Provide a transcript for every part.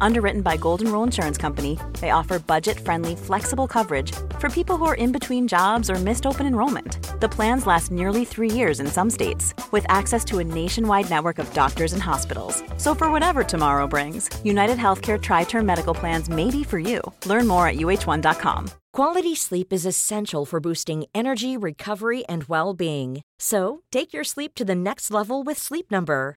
Underwritten by Golden Rule Insurance Company, they offer budget friendly, flexible coverage for people who are in between jobs or missed open enrollment. The plans last nearly three years in some states, with access to a nationwide network of doctors and hospitals. So, for whatever tomorrow brings, United Healthcare Tri Term Medical Plans may be for you. Learn more at uh1.com. Quality sleep is essential for boosting energy, recovery, and well being. So, take your sleep to the next level with Sleep Number.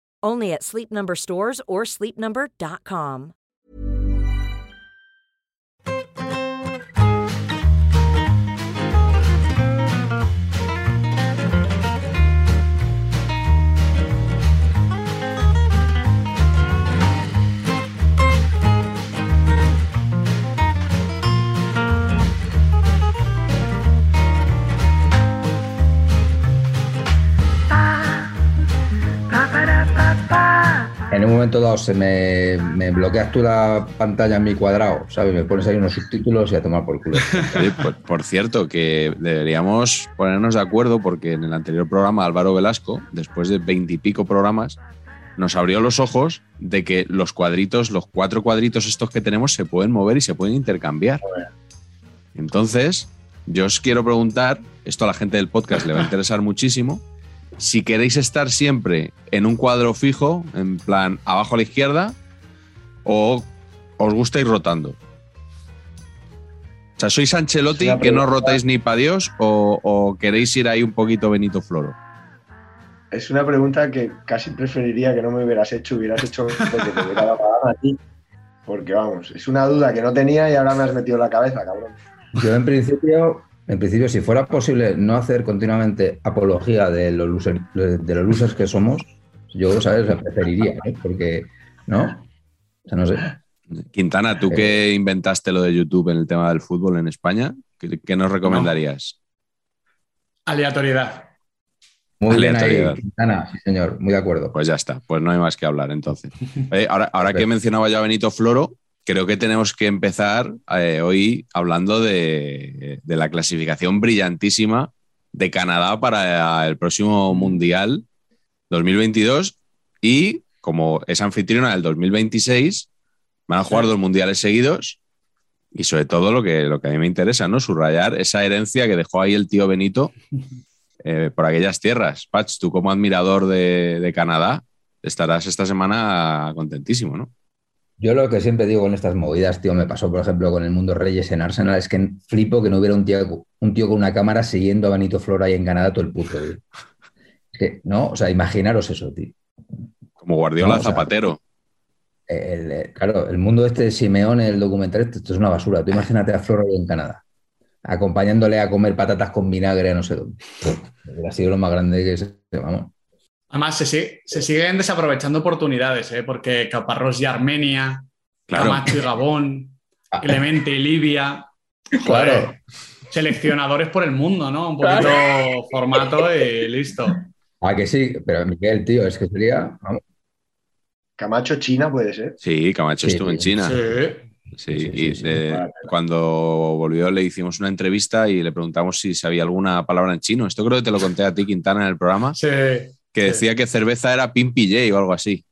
Only at Sleep Number stores or sleepnumber.com. En un momento dado se me, me bloqueas tú la pantalla en mi cuadrado, ¿sabes? Me pones ahí unos subtítulos y a tomar por culo. Por cierto, que deberíamos ponernos de acuerdo porque en el anterior programa Álvaro Velasco, después de veintipico programas, nos abrió los ojos de que los cuadritos, los cuatro cuadritos estos que tenemos, se pueden mover y se pueden intercambiar. Entonces, yo os quiero preguntar, esto a la gente del podcast le va a interesar muchísimo, si queréis estar siempre en un cuadro fijo, en plan abajo a la izquierda, o os gusta ir rotando. O sea, ¿sois Ancelotti que no rotáis ni para Dios o, o queréis ir ahí un poquito Benito Floro? Es una pregunta que casi preferiría que no me hubieras hecho, hubieras hecho lo que te hubiera dado a ti. Porque vamos, es una duda que no tenía y ahora me has metido en la cabeza, cabrón. Yo en principio, en principio, si fuera posible no hacer continuamente apología de los losers, de los losers que somos, yo, ¿sabes? La preferiría, ¿eh? Porque, ¿no? O sea, no sé. Quintana, tú que inventaste lo de YouTube en el tema del fútbol en España, ¿qué, qué nos recomendarías? Aleatoriedad. Muy bien ahí, Quintana, sí señor, muy de acuerdo. Pues ya está, pues no hay más que hablar entonces. Oye, ahora, ahora que mencionaba ya Benito Floro, creo que tenemos que empezar eh, hoy hablando de, de la clasificación brillantísima de Canadá para el próximo Mundial 2022 y como es anfitriona del 2026, van a jugar dos mundiales seguidos y sobre todo lo que, lo que a mí me interesa, ¿no? Subrayar esa herencia que dejó ahí el tío Benito eh, por aquellas tierras. Patch, tú como admirador de, de Canadá estarás esta semana contentísimo, ¿no? Yo lo que siempre digo con estas movidas, tío, me pasó, por ejemplo, con el Mundo Reyes en Arsenal, es que flipo que no hubiera un tío, un tío con una cámara siguiendo a Benito Flora ahí en Canadá todo el puto día. Es que, ¿no? O sea, imaginaros eso, tío. Como Guardiola No, o sea, Zapatero. El, claro, el mundo este de Simeone, el documental, este, esto es una basura. Tú imagínate a Flora ahí en Canadá, acompañándole a comer patatas con vinagre a no sé dónde. Hubiera sido lo más grande que se... Vamos. Además, se, sigue- se siguen desaprovechando oportunidades, ¿eh? porque Caparrós y Armenia, Claro. Camacho y Gabón, Clemente y Libia. Claro. Joder, Seleccionadores por el mundo, ¿no? Un poquito formato y listo. Ah, que sí, pero Miguel, tío, es que sería... vamos, Camacho China puede ser. Sí, Camacho Sí, estuvo en. China. Sí. Sí, Sí, sí, y sí, de- Vale. cuando volvió le hicimos una entrevista y le preguntamos si sabía alguna palabra en chino. Esto creo que te lo conté a ti, Quintana, en el programa, Sí. Que sí. decía que cerveza era Pimpi J o algo así.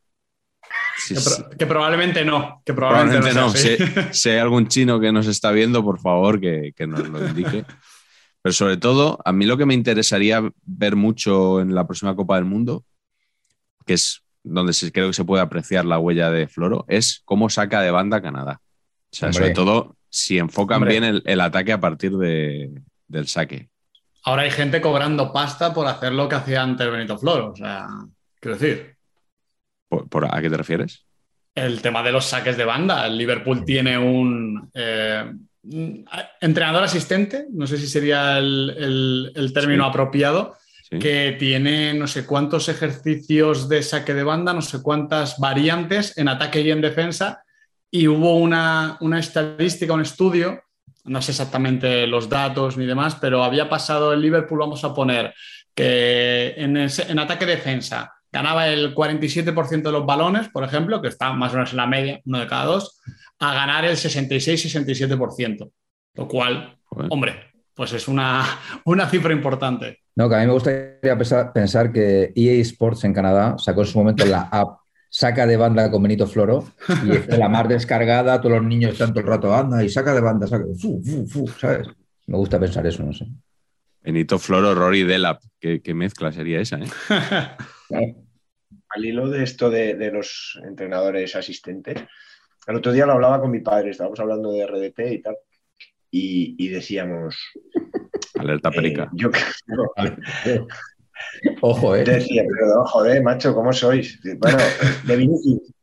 Sí, Que, sí. pro- que probablemente no. Que probablemente, Probablemente no. no. sea así. Si, si hay algún chino que nos está viendo, por favor, que, que nos lo indique. Pero sobre todo, a mí lo que me interesaría ver mucho en la próxima Copa del Mundo, que es donde se, creo que se puede apreciar la huella de Floro, es cómo saca de banda Canadá. O sea, Hombre. sobre todo si enfocan Hombre. bien el, el ataque a partir de- del saque. Ahora hay gente cobrando pasta por hacer lo que hacía antes Benito Floro. O sea, quiero decir, ¿Por, por- a qué te refieres? el tema de los saques de banda. El Liverpool tiene un, eh, mm, entrenador asistente, no sé si sería el, el, término Sí. apropiado, Sí. que tiene no sé cuántos ejercicios de saque de banda, no sé cuántas variantes en ataque y en defensa, y hubo una, una estadística, un estudio, no sé exactamente los datos ni demás, pero había pasado el Liverpool, vamos a poner, que en, ese- en ataque-defensa ganaba el 47% de los balones, por ejemplo, que está más o menos en la media, uno de cada dos, a ganar el 66-67%, lo cual, hombre, pues es una, una cifra importante. No, que a mí me gustaría pensar, pensar que EA Sports en Canadá sacó en su momento la app Saca de banda con Benito Floro y está la más descargada, todos los niños están todo el rato, anda y saca de banda, saca, fu, fu, fu, ¿sabes? Me gusta pensar eso, no sé. Benito Floro, Rory Delap. ¿Qué, qué mezcla sería esa, eh? Al hilo de esto de, de los entrenadores asistentes, el otro día lo hablaba con mi padre, estábamos hablando de RDT y tal, y, y decíamos... Alerta eh, perica. yo creo- Ojo, ¿eh? decía, pero joder, macho, ¿cómo sois? Bueno, de Vinicius.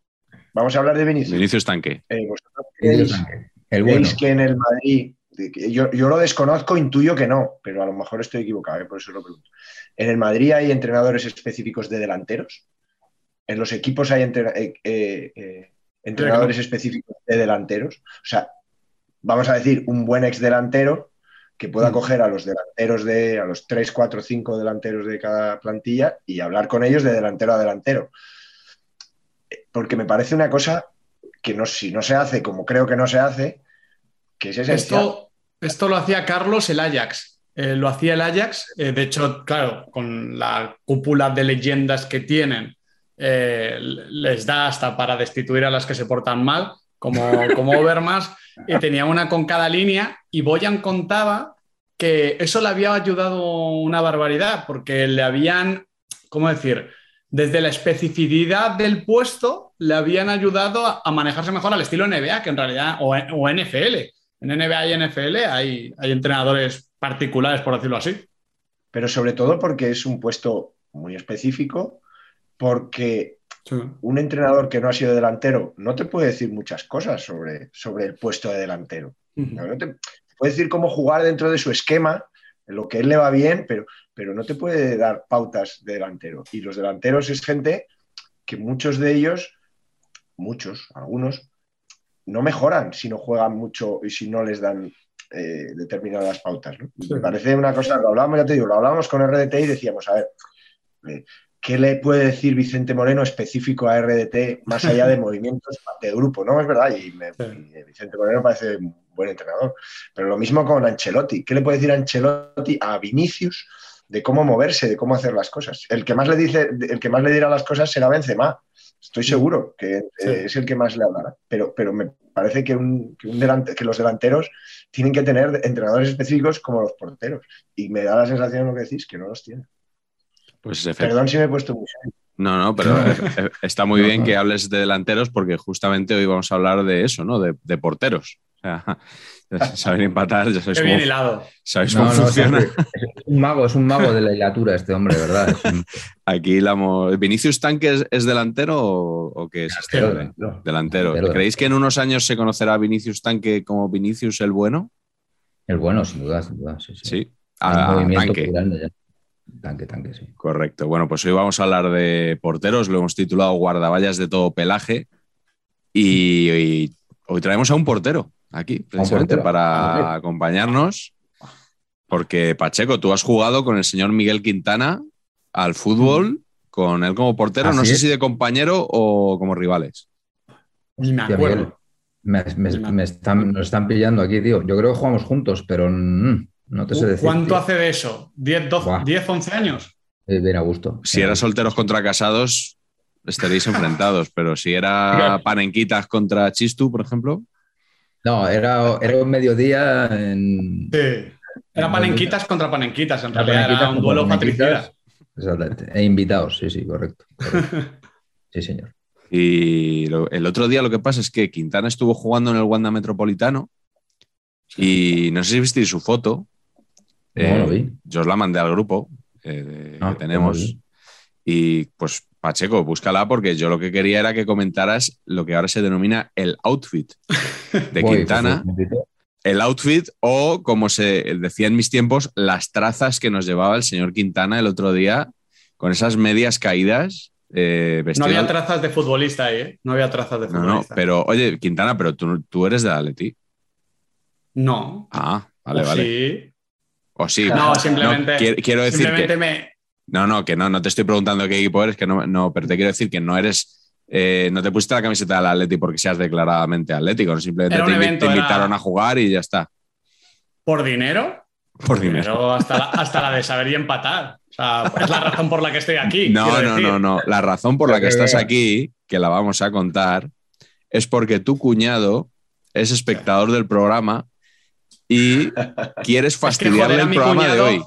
Vamos a hablar de Vinicius. Vinicius Tanque. Eh, ¿Vosotros creéis, El bueno. creéis que en el Madrid, yo, yo lo desconozco, intuyo que no, pero a lo mejor estoy equivocado, eh, por eso lo pregunto. ¿En el Madrid hay entrenadores específicos de delanteros? ¿En los equipos hay entre- eh, eh, eh, entrenadores específicos de delanteros? O sea, vamos a decir, un buen ex delantero que pueda coger a los delanteros de, a los 3, 4, 5 delanteros de cada plantilla y hablar con ellos de delantero a delantero. Porque me parece una cosa que no, si no se hace como creo que no se hace, que es esencial. Esto, esto lo hacía Carlos el Ajax. Eh, lo hacía el Ajax. eh, de hecho, claro, con la cúpula de leyendas que tienen, eh, les da hasta para destituir a las que se portan mal, como, como Overmars, y tenía una con cada línea. Y Boyan contaba que eso le había ayudado una barbaridad, porque le habían, ¿cómo decir? Desde la especificidad del puesto le habían ayudado a, a manejarse mejor al estilo NBA, que en realidad, o, o NFL. En NBA y NFL hay, hay entrenadores particulares, por decirlo así. Pero sobre todo porque es un puesto muy específico, porque un entrenador que no ha sido delantero no te puede decir muchas cosas sobre, sobre el puesto de delantero. No, no te, te puede decir cómo jugar dentro de su esquema, lo que él le va bien, pero, pero no te puede dar pautas de delantero. Y los delanteros es gente que muchos de ellos, muchos, algunos, no mejoran si no juegan mucho y si no les dan eh, determinadas pautas. ¿no? Sí. Me parece una cosa, lo hablábamos, ya te digo, lo hablábamos con RDT y decíamos, a ver, eh, ¿qué le puede decir Vicente Moreno específico a RDT más allá de movimientos de grupo? No, es verdad, y, me- y Vicente Moreno parece un buen entrenador. Pero lo mismo con Ancelotti. ¿Qué le puede decir Ancelotti a Vinicius de cómo moverse, de cómo hacer las cosas? El que más le dice, el que más le dirá las cosas será Benzema. Estoy seguro que Sí. eh, es el que más le hablará. Pero, pero me parece que, un, que, un delante- que los delanteros tienen que tener entrenadores específicos como los porteros. Y me da la sensación, lo que decís, que no los tienen. Pues. Perdón si me he puesto muy. No, no, pero eh, eh, está muy No, bien no. que hables de delanteros porque justamente hoy vamos a hablar de eso, ¿no? De, de porteros. O sea, saber empatar, ya sabéis Qué bien cómo, hilado. sabéis No, cómo no, funciona. es, es un mago, es un mago de la hilatura este hombre, ¿verdad? Un Aquí la mo- ¿Vinicius Tanque es, es delantero o, o qué es este hombre? delantero. Delantero. Delantero. ¿Creéis que en unos años se conocerá a Vinicius Tanque como Vinicius el bueno? El bueno, sin duda, sin duda. Sí, sí. Sí. Hay movimiento tanque. Tanque, tanque, sí. Correcto. Bueno, pues hoy vamos a hablar de porteros, lo hemos titulado Guardaballas de todo pelaje y, y hoy traemos a un portero aquí, precisamente portero. para acompañarnos, porque Pacheco, tú has jugado con el señor Miguel Quintana al fútbol, con él como portero, no sé es. si de compañero o como rivales. Ni me acuerdo. Miguel, me, me- me están, nos están pillando aquí, tío. Yo creo que jugamos juntos, pero mm, no te sé decir. ¿Cuánto tío. hace de eso? ¿10, 12, Buah. 10 11 años? Eh, Bien a gusto. Si era solteros contra casados, estaréis enfrentados, pero si era panenquitas contra Chistu, por ejemplo, No, era, era un mediodía en. Sí. Era panenquitas contra panenquitas, en Era realidad era un duelo panenquitas. patricida. Exactamente. E invitados, sí, sí, correcto. correcto. Sí, señor. Y lo- el otro día lo que pasa es que Quintana estuvo jugando en el Wanda Metropolitano y no sé si visteis su foto. Eh, No, lo vi. Yo os la mandé al grupo eh, Ah, que tenemos. Y pues, Pacheco, búscala porque yo lo que quería era que comentaras lo que ahora se denomina el outfit de Voy, Quintana. pues, el outfit o, como se decía en mis tiempos, las trazas que nos llevaba el señor Quintana el otro día con esas medias caídas. Eh, no había trazas de futbolista ahí, ¿eh? No había trazas de futbolista. No, no, pero oye, Quintana, pero tú, tú eres de Atleti. No. Ah, vale, vale. Sí. O sí. No, simplemente. quiero, decir simplemente que. me... No, no, que no, no te estoy preguntando qué equipo eres, que no, no pero te quiero decir que no eres. Eh, no te pusiste la camiseta del Atleti porque seas declaradamente atlético, no simplemente te, invi- evento, te invitaron era- a jugar y ya está. ¿Por dinero? Por dinero. Pero hasta la, hasta la de saber y empatar. O sea, es la razón por la que estoy aquí. No, no, decir. no, no. La razón por la que estás aquí, que la vamos a contar, es porque tu cuñado es espectador del programa y quieres Es que fastidiarle joder a el mi programa de cuñado. hoy.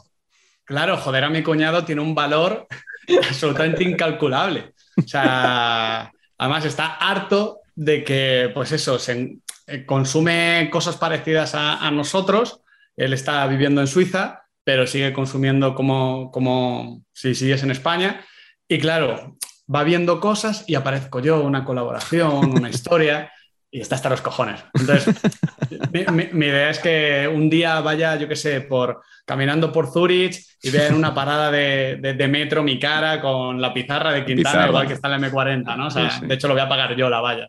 Claro, joder a mi cuñado tiene un valor absolutamente incalculable. O sea, además está harto de que, pues eso, se eh, consume cosas parecidas a, a nosotros. Él está viviendo en Suiza, pero sigue consumiendo como, como si sigues en España. Y claro, va viendo cosas y aparezco yo, una colaboración, una historia, y está hasta los cojones. Entonces, mi, mi- mi idea es que un día vaya, yo qué sé, por caminando por Zurich y vea en una parada de, de- de metro mi cara con la pizarra de Quintana, Pizarra. igual que está en la M40, ¿no? O sea, Sí, sí. de hecho lo voy a pagar yo la valla.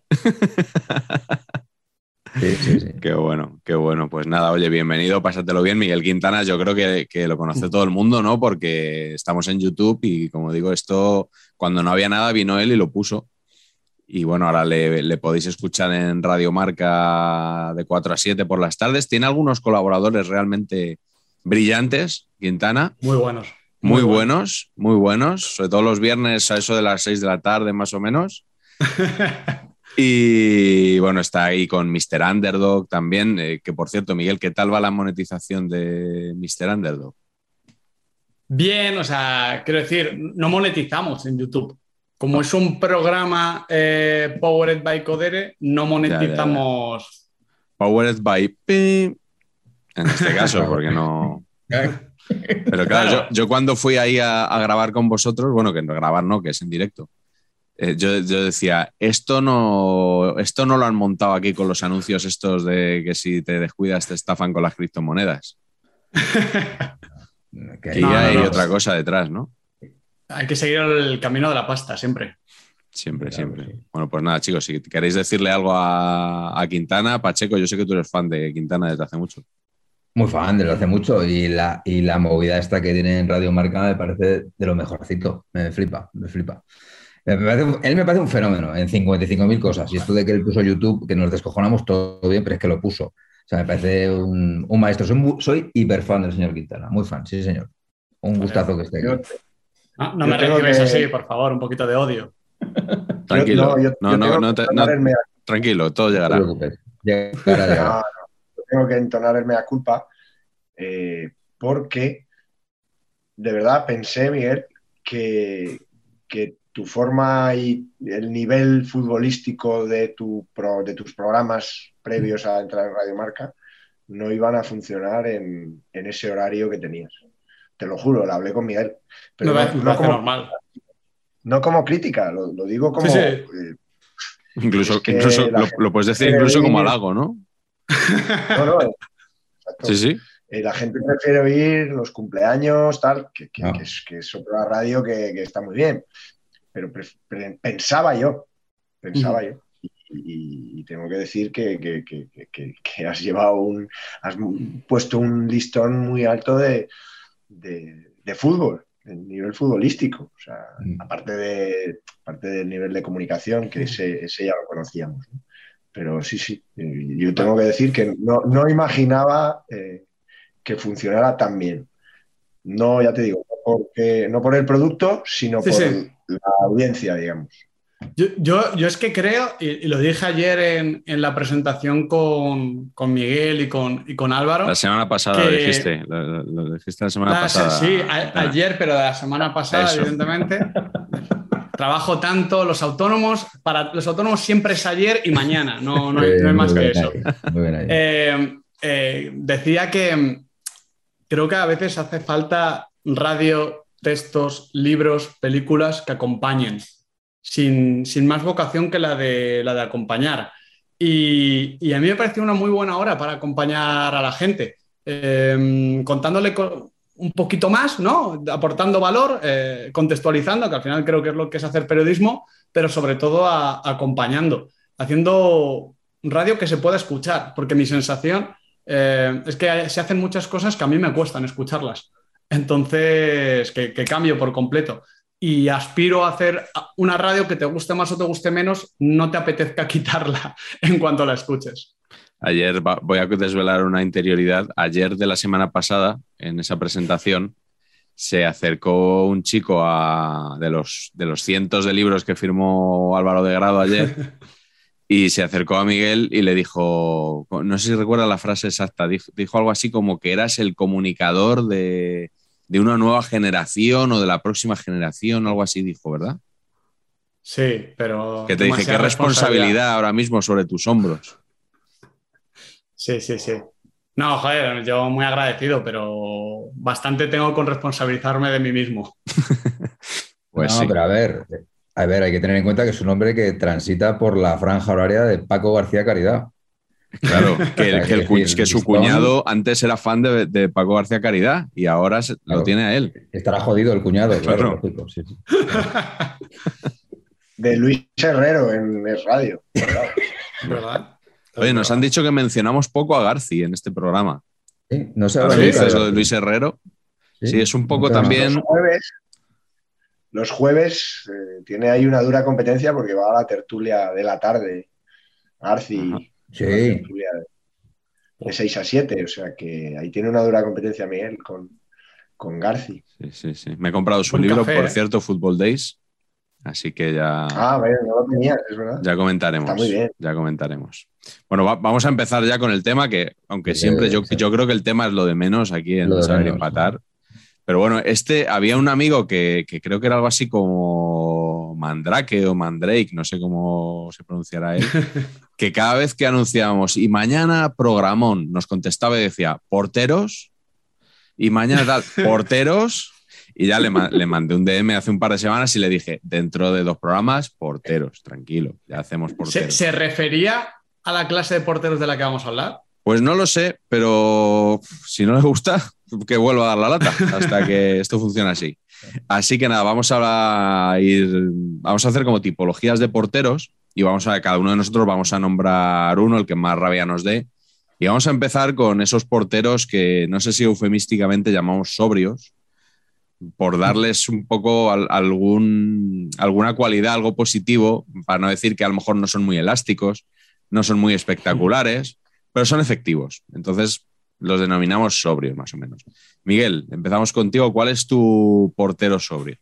Sí, sí, sí. Qué bueno, qué bueno. Pues nada, oye, bienvenido, pásatelo bien. Miguel Quintana, yo creo que, que lo conoce todo el mundo, ¿no? Porque estamos en YouTube y como digo, esto, cuando no había nada, vino él y lo puso. Y bueno, ahora le, le podéis escuchar en Radio Marca de 4 a 7 por las tardes. Tiene algunos colaboradores realmente brillantes, Quintana, Muy buenos. muy, Muy buenos, muy buenos, sobre todo los viernes a eso de las 6 de la tarde más o menos. Y bueno, está ahí con Mr. Underdog también, eh, que por cierto, Miguel, ¿qué tal va la monetización de Mr. Underdog? Bien, o sea, quiero decir, no monetizamos en YouTube. Como es un programa eh, powered by Codere, no monetizamos. Powered by Pi, en este caso, porque no... Pero claro, Claro. Yo, yo cuando fui ahí a, a grabar con vosotros, bueno, que no grabar no, que es en directo, eh, yo, yo decía, esto no, esto no lo han montado aquí con los anuncios estos de que si te descuidas te estafan con las criptomonedas. Que Que No, ya no, hay no. otra cosa detrás, ¿no? Hay que seguir el camino de la pasta siempre. Siempre, Claro, siempre. sí. Bueno, pues nada, chicos, si queréis decirle algo a, a Quintana, Pacheco, yo sé que tú eres fan de Quintana desde hace mucho. Muy fan desde hace mucho y la, y la movida esta que tiene en Radio Marca me parece de lo mejorcito. Me flipa, me flipa. Me parece un- él me parece un fenómeno en 55.000 cosas. Y esto de que él puso YouTube, que nos descojonamos todo bien, pero es que lo puso. O sea, me parece un, un maestro. Soy, soy hiper fan del señor Quintana. Muy fan, sí, señor. Un gustazo que esté Yo- No, Yo me recibes que- así, por favor, un poquito de odio. Tranquilo. Yo- no, yo- no, yo no, te- no- tranquilo, todo No te llegará. preocupes. Llegará, llegará. no, yo tengo que entonar el mea culpa eh, porque de verdad pensé, Miguel, que, que tu forma y el nivel futbolístico de, tu pro- de tus programas previos a entrar en Radio Marca no iban a funcionar en, en ese horario que tenías. Te lo juro, lo hablé con Miguel. Pero no, como, normal. no como crítica, lo, lo digo como... Sí, sí. eh, Incluso, Es que incluso la lo, gente lo puedes decir incluso como halago, ¿no? no, no, exacto. Sí, sí. Eh, la gente prefiere oír los cumpleaños, tal, que, que- Ah. que es, que es otra radio que, que está muy bien. Pero pre- pre- pensaba yo, pensaba yo. Y, tengo que decir que, que- que- que- que- que has llevado un, has puesto un listón muy alto de, de- de fútbol, el nivel futbolístico. O sea, Mm. aparte, de, aparte del nivel de comunicación, que ese, ese ya lo conocíamos. ¿no? Pero sí, sí, eh, yo tengo que decir que no, no imaginaba eh, que funcionara tan bien. No, ya te digo, no, porque, no por el producto, sino Sí, por sí. la audiencia, digamos. Yo, yo, yo es que creo, y, y lo dije ayer en, en la presentación con, con Miguel y con, y con Álvaro. La semana pasada Que- lo dijiste. Lo, dijiste la semana La- pasada. sí, a- Quintana. ayer, pero de la semana pasada, Eso. evidentemente. Trabajo tanto, los autónomos, para los autónomos siempre es ayer y mañana, no, no, hay, no hay Eh, más que eso. Eh, eh, decía que mm, creo que a veces hace falta radio, textos, libros, películas que acompañen, sin, sin más vocación que la de, la de acompañar. Y, y, a mí me pareció una muy buena hora para acompañar a la gente, eh, contándole un poquito más, ¿no? Aportando valor, eh, contextualizando, que al final creo que es lo que es hacer periodismo, pero sobre todo acompañando, haciendo radio que se pueda escuchar, porque mi sensación eh, es que se hacen muchas cosas que a mí me cuestan escucharlas. Entonces, que, cambio por completo. Y aspiro a hacer una radio que te guste más o te guste menos, no te apetezca quitarla en cuanto la escuches. Ayer voy a desvelar una interioridad. Ayer de la semana pasada, en esa presentación, se acercó un chico a, de, los, de los cientos de libros que firmó Álvaro de Grado ayer y se acercó a Miguel y le dijo, no sé si recuerda la frase exacta, dijo, algo así como que eras el comunicador de, de, una nueva generación o de la próxima generación, algo así dijo, ¿verdad? Sí, pero... Que te dije, qué responsabilidad ahora mismo sobre tus hombros. Sí, sí, sí. No, joder, yo muy agradecido, pero bastante tengo con responsabilizarme de mí mismo. pues no, pero a ver, a ver, hay que tener en cuenta que es un hombre que transita por la franja horaria de Paco García Caridad. Claro, que, su cuñado antes era fan de, Paco García Caridad y ahora lo tiene a él. Estará jodido el cuñado, claro. De Luis Herrero en el radio. ¿Verdad? Oye, nos han dicho que mencionamos poco a Garci en este programa. Sí, no sé eso de Luis Herrero. Sí, es un poco también. Los jueves, los jueves eh, tiene ahí una dura competencia porque va a la tertulia de la tarde. Garci. Sí. de, 6 a 7, o sea que ahí tiene una dura competencia Miguel con, con Garci. Sí, sí, sí. Me he comprado su libro, por ¿eh? cierto, Football Days. Así que ya. Ah, vaya, no lo tenía, es verdad. Ya comentaremos. muy bien. Ya comentaremos. Bueno, vamos a empezar ya con el tema, que aunque siempre yo, yo, creo que el tema es lo de menos aquí en Saber Empatar. Pero bueno, este había un amigo que, que, creo que era algo así como Mandrake o Mandrake, no sé cómo se pronunciará él, que cada vez que anunciábamos y mañana programón, nos contestaba y decía porteros y mañana tal, porteros y ya le, le, mandé un DM hace un par de semanas y le dije, dentro de dos programas, porteros, tranquilo, ya hacemos porteros. ¿Se, refería a la clase de porteros de la que vamos a hablar? Pues no lo sé, pero si no le gusta, que vuelva a dar la lata hasta que esto funcione así. Así que nada, vamos a ir, vamos a hacer como tipologías de porteros y vamos a, cada uno de nosotros vamos a nombrar uno, el que más rabia nos dé. Y vamos a empezar con esos porteros que no sé si eufemísticamente llamamos sobrios, por darles un poco algún, alguna cualidad, algo positivo, para no decir que a lo mejor no son muy elásticos, no son muy espectaculares, pero son efectivos. Entonces los denominamos sobrios, más o menos. Miguel, empezamos contigo. ¿Cuál es tu portero sobrio?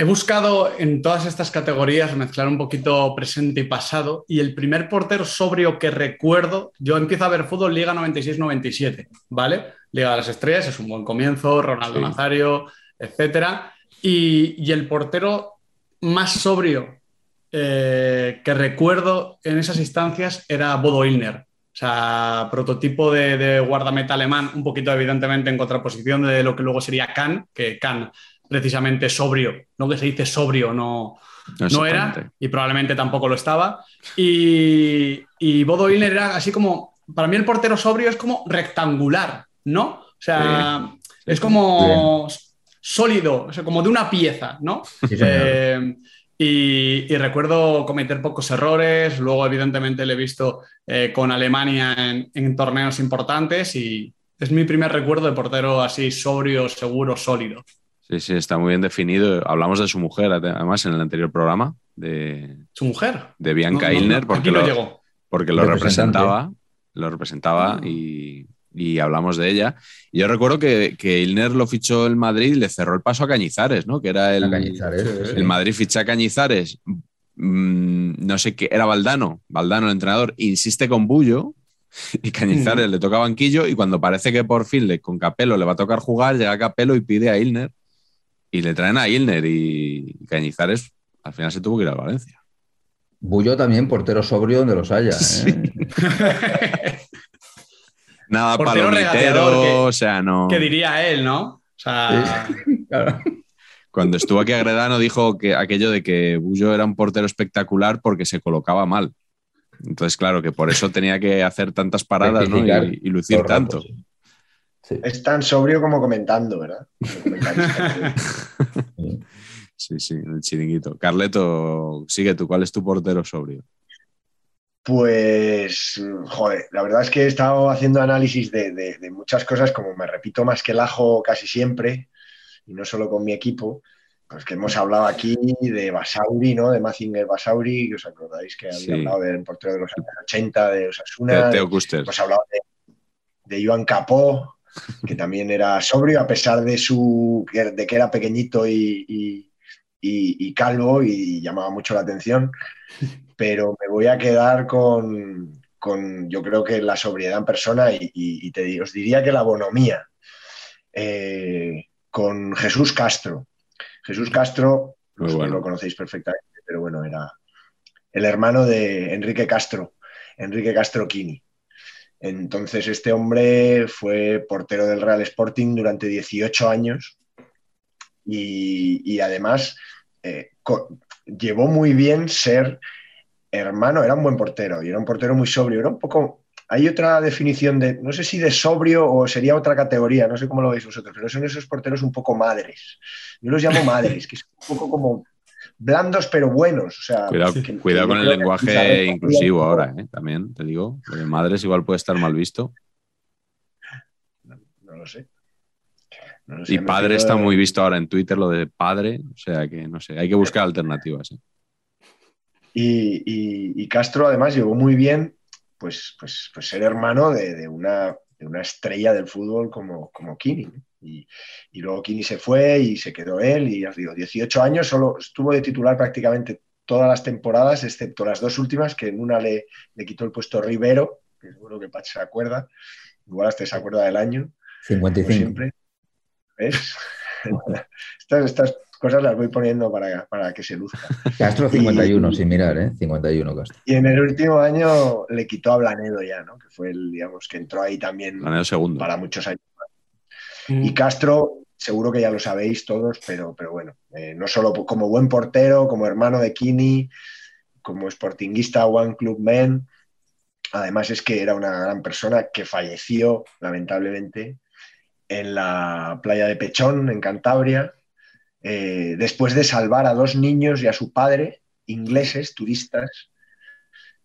He buscado en todas estas categorías mezclar un poquito presente y pasado y el primer portero sobrio que recuerdo, yo empiezo a ver fútbol Liga 96-97, ¿vale? Liga de las Estrellas es un buen comienzo, Ronaldo Nazario, etcétera. Y, el portero más sobrio eh, que recuerdo en esas instancias era Bodo Ilner. O sea, prototipo de, guardameta alemán, un poquito evidentemente en contraposición de lo que luego sería Kahn, que Kahn precisamente sobrio, lo que se dice sobrio no, no era y probablemente tampoco lo estaba. Y, y Bodo Ilner era así como, para mí el portero sobrio es como rectangular, ¿no? O sea, es como sólido, o sea, como de una pieza, ¿no? Eh, y, recuerdo cometer pocos errores, luego evidentemente le he visto eh, con Alemania en, en torneos importantes y es mi primer recuerdo de portero así sobrio, seguro, sólido. Sí, sí, está muy bien definido. Hablamos de su mujer, además, en el anterior programa. De, ¿Su mujer? De Bianca Ilner, porque, lo, porque lo representaba, lo representaba ah. Y, hablamos de ella. Y yo recuerdo que, que, Ilner lo fichó el Madrid y le cerró el paso a Cañizares, ¿no? Que era el, el Madrid ficha a Cañizares. Mm, no sé qué, era Valdano, Valdano el entrenador, insiste con Bullo, y Cañizares mm. le toca banquillo y cuando parece que por fin le, con Capelo le va a tocar jugar, llega Capelo y pide a Ilner y le traen a Ilner y Cañizares al final se tuvo que ir a Valencia. Bullo también, portero sobrio donde los haya. ¿eh? Nada palomitero, o sea, no. ¿Qué diría él, no? O sea... Cuando estuvo aquí Agredano dijo que aquello de que Bullo era un portero espectacular porque se colocaba mal. Entonces, claro, que por eso tenía que hacer tantas paradas ¿no? y, lucir tanto. Es tan sobrio como comentando, ¿verdad? sí, sí, el chiringuito. Carleto, sigue tú, ¿cuál es tu portero sobrio? Pues, joder, la verdad es que he estado haciendo análisis de, muchas cosas, como me repito más que el ajo casi siempre, y no solo con mi equipo, pues que hemos hablado aquí de Basauri, ¿no? De Mazinger Basauri, que os acordáis que había hablado del portero de los años 80, de Osasuna. Teo Hemos pues hablado de, de Joan Capó, que también era sobrio, a pesar de, su, de que era pequeñito y, calvo y llamaba mucho la atención. Pero me voy a quedar con, yo creo que la sobriedad en persona y, te, os diría que la bonomía. Eh, con Jesús Castro. Jesús Castro, lo conocéis perfectamente, pero bueno, era el hermano de Enrique Castro, Enrique Castro Quini. Entonces, este hombre fue portero del Real Sporting durante 18 años y, además eh, llevó muy bien ser hermano, era un buen portero y era un portero muy sobrio, era un poco... Hay otra definición de, no sé si de sobrio o sería otra categoría, no sé cómo lo veis vosotros, pero son esos porteros un poco madres. Yo los llamo madres, que es un poco como blandos pero buenos. O sea, cuidado, con el lenguaje inclusivo ahora, ¿eh? también te digo. Porque madres igual puede estar mal visto. No, lo sé. y padre está muy visto ahora en Twitter, lo de padre. O sea que no sé, hay que buscar alternativas. ¿eh? Y, Castro además llegó muy bien, pues, pues, pues ser hermano de, una, una, estrella del fútbol como, como Kini. Y, luego Kini se fue y se quedó él y os digo, 18 años, solo estuvo de titular prácticamente todas las temporadas, excepto las dos últimas, que en una le, le quitó el puesto Rivero, que seguro que Pach se acuerda, igual hasta se acuerda del año. 55. Siempre. ¿Ves? estas, estas cosas las voy poniendo para, para que se luzca. Castro 51, sin mirar, ¿eh? 51 Castro. Y en el último año le quitó a Blanedo ya, ¿no? Que fue el, digamos, que entró ahí también segundo. para muchos años y Castro, seguro que ya lo sabéis todos, pero, pero bueno, eh, no solo como buen portero, como hermano de Kini, como sportinguista One Club Men, además es que era una gran persona que falleció lamentablemente en la playa de Pechón, en Cantabria, eh, después de salvar a dos niños y a su padre, ingleses, turistas,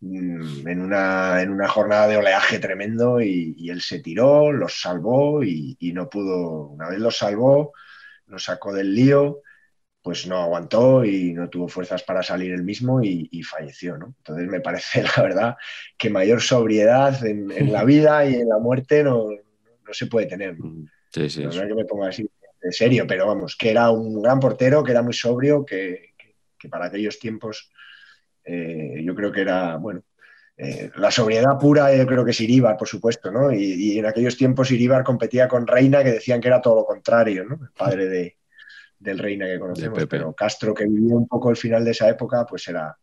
Mm, en una, en una jornada de oleaje tremendo y, él se tiró, los salvó y, no pudo, una vez los salvó, los sacó del lío, pues no aguantó y no tuvo fuerzas para salir él mismo y, falleció. ¿no? Entonces me parece, la verdad, que mayor sobriedad en, la vida y en la muerte no, no se puede tener. Sí, sí. No es que me ponga así de serio, pero vamos, que era un gran portero, que era muy sobrio, que, que para aquellos tiempos eh, yo creo que era, bueno, eh, la sobriedad pura yo creo que es Iríbar, por supuesto, ¿no? Y, en aquellos tiempos Iríbar competía con Reina, que decían que era todo lo contrario, ¿no? El padre de, del Reina que conocemos. Pero Castro, que vivió un poco el final de esa época, pues era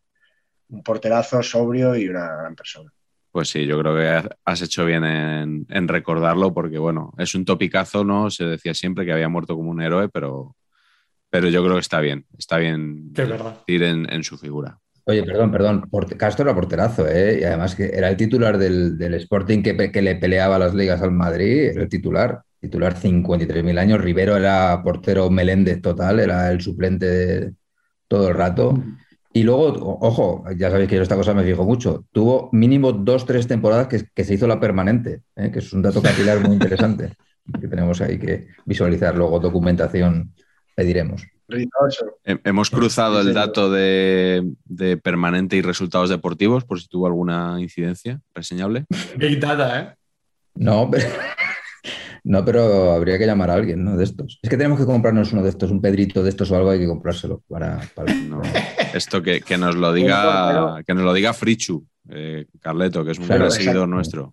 un porterazo sobrio y una gran persona. Pues sí, yo creo que has hecho bien en, recordarlo porque, bueno, es un topicazo, ¿no? Se decía siempre que había muerto como un héroe, pero, pero yo creo que está bien, está bien ir en, su figura. Oye, perdón, perdón. Castro era porterazo, ¿eh? Y además que era el titular del, Sporting que, que, le peleaba las ligas al Madrid, era el titular. Titular 53.000 años. Rivero era portero Meléndez total, era el suplente todo el rato. Y luego, ojo, ya sabéis que yo esta cosa me fijo mucho. Tuvo mínimo dos, tres temporadas que, se hizo la permanente, ¿eh? que es un dato capilar muy interesante que tenemos ahí que visualizar. Luego, documentación, pediremos. Hemos cruzado el dato de, permanente y resultados deportivos, por si tuvo alguna incidencia reseñable. Big data, ¿eh? No, pero, no, pero habría que llamar a alguien, ¿no? De estos. Es que tenemos que comprarnos uno de estos, un Pedrito de estos o algo, hay que comprárselo para. esto que, nos lo diga, que nos lo diga Frichu, eh, Carleto, que es un gran seguidor nuestro.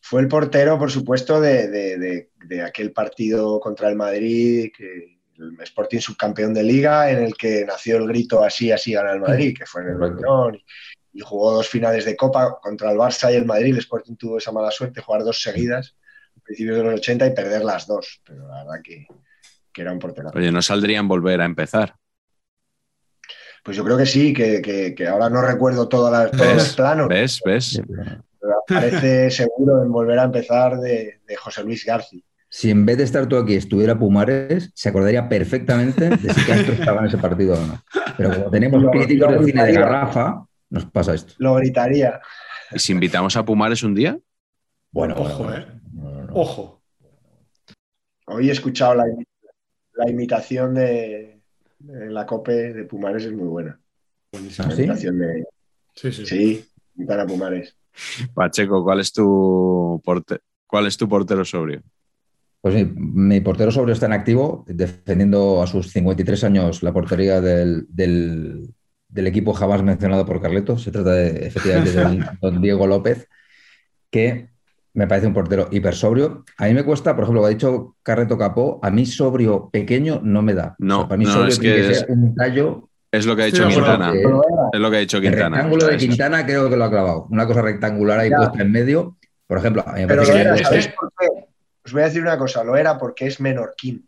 Fue el portero, por supuesto, de, de aquel partido contra el Madrid que el Sporting subcampeón de liga, en el que nació el grito así, así gana el Madrid, que fue en el Reunión, y, jugó dos finales de Copa contra el Barça y el Madrid. El Sporting tuvo esa mala suerte, jugar dos seguidas, principios de los 80 y perder las dos, pero la verdad que, era un portero. Oye, ¿no saldrían volver a empezar? Pues yo creo que sí, que, que- que ahora no recuerdo todas las, todos los planos. ¿Ves? ¿Ves? Parece seguro en volver a empezar de, de José Luis García. Si en vez de estar tú aquí estuviera Pumares, se acordaría perfectamente de si Castro estaba en ese partido o no. Pero como tenemos Lo- críticos lo de cine de garrafa, nos pasa esto. Lo gritaría. ¿Y si invitamos a Pumares un día? Bueno, Ojo, bueno, eh. bueno, no. Ojo. Hoy he escuchado la, la imitación de, de la COPE de Pumares, es muy buena. ¿Ah, sí? imitación de. Sí, sí. Sí, imitan a Pumares. Pacheco, ¿cuál es tu, porte- ¿cuál es tu portero sobrio? Pues mi, mi portero sobre está en activo, defendiendo a sus 53 años la portería del, del- del equipo jamás mencionado por Carleto. Se trata de, efectivamente de don, don Diego López, que me parece un portero hiper sobrio. A mí me cuesta, por ejemplo, lo que ha dicho Carleto Capó, a mí sobrio pequeño no me da. No, O sea, para mí no, sobrio es tiene que que es- ser un tallo. Es lo que ha dicho acuerdo. Quintana. eh, Es lo que ha dicho el Quintana. rectángulo o sea, de Quintana creo que lo ha clavado. Una cosa rectangular ahí Ya. puesta en medio. Por ejemplo, a mí me Pero parece lo que- era, es ¿sabéis que- por qué? Os voy a decir una cosa, lo era porque es menorquín.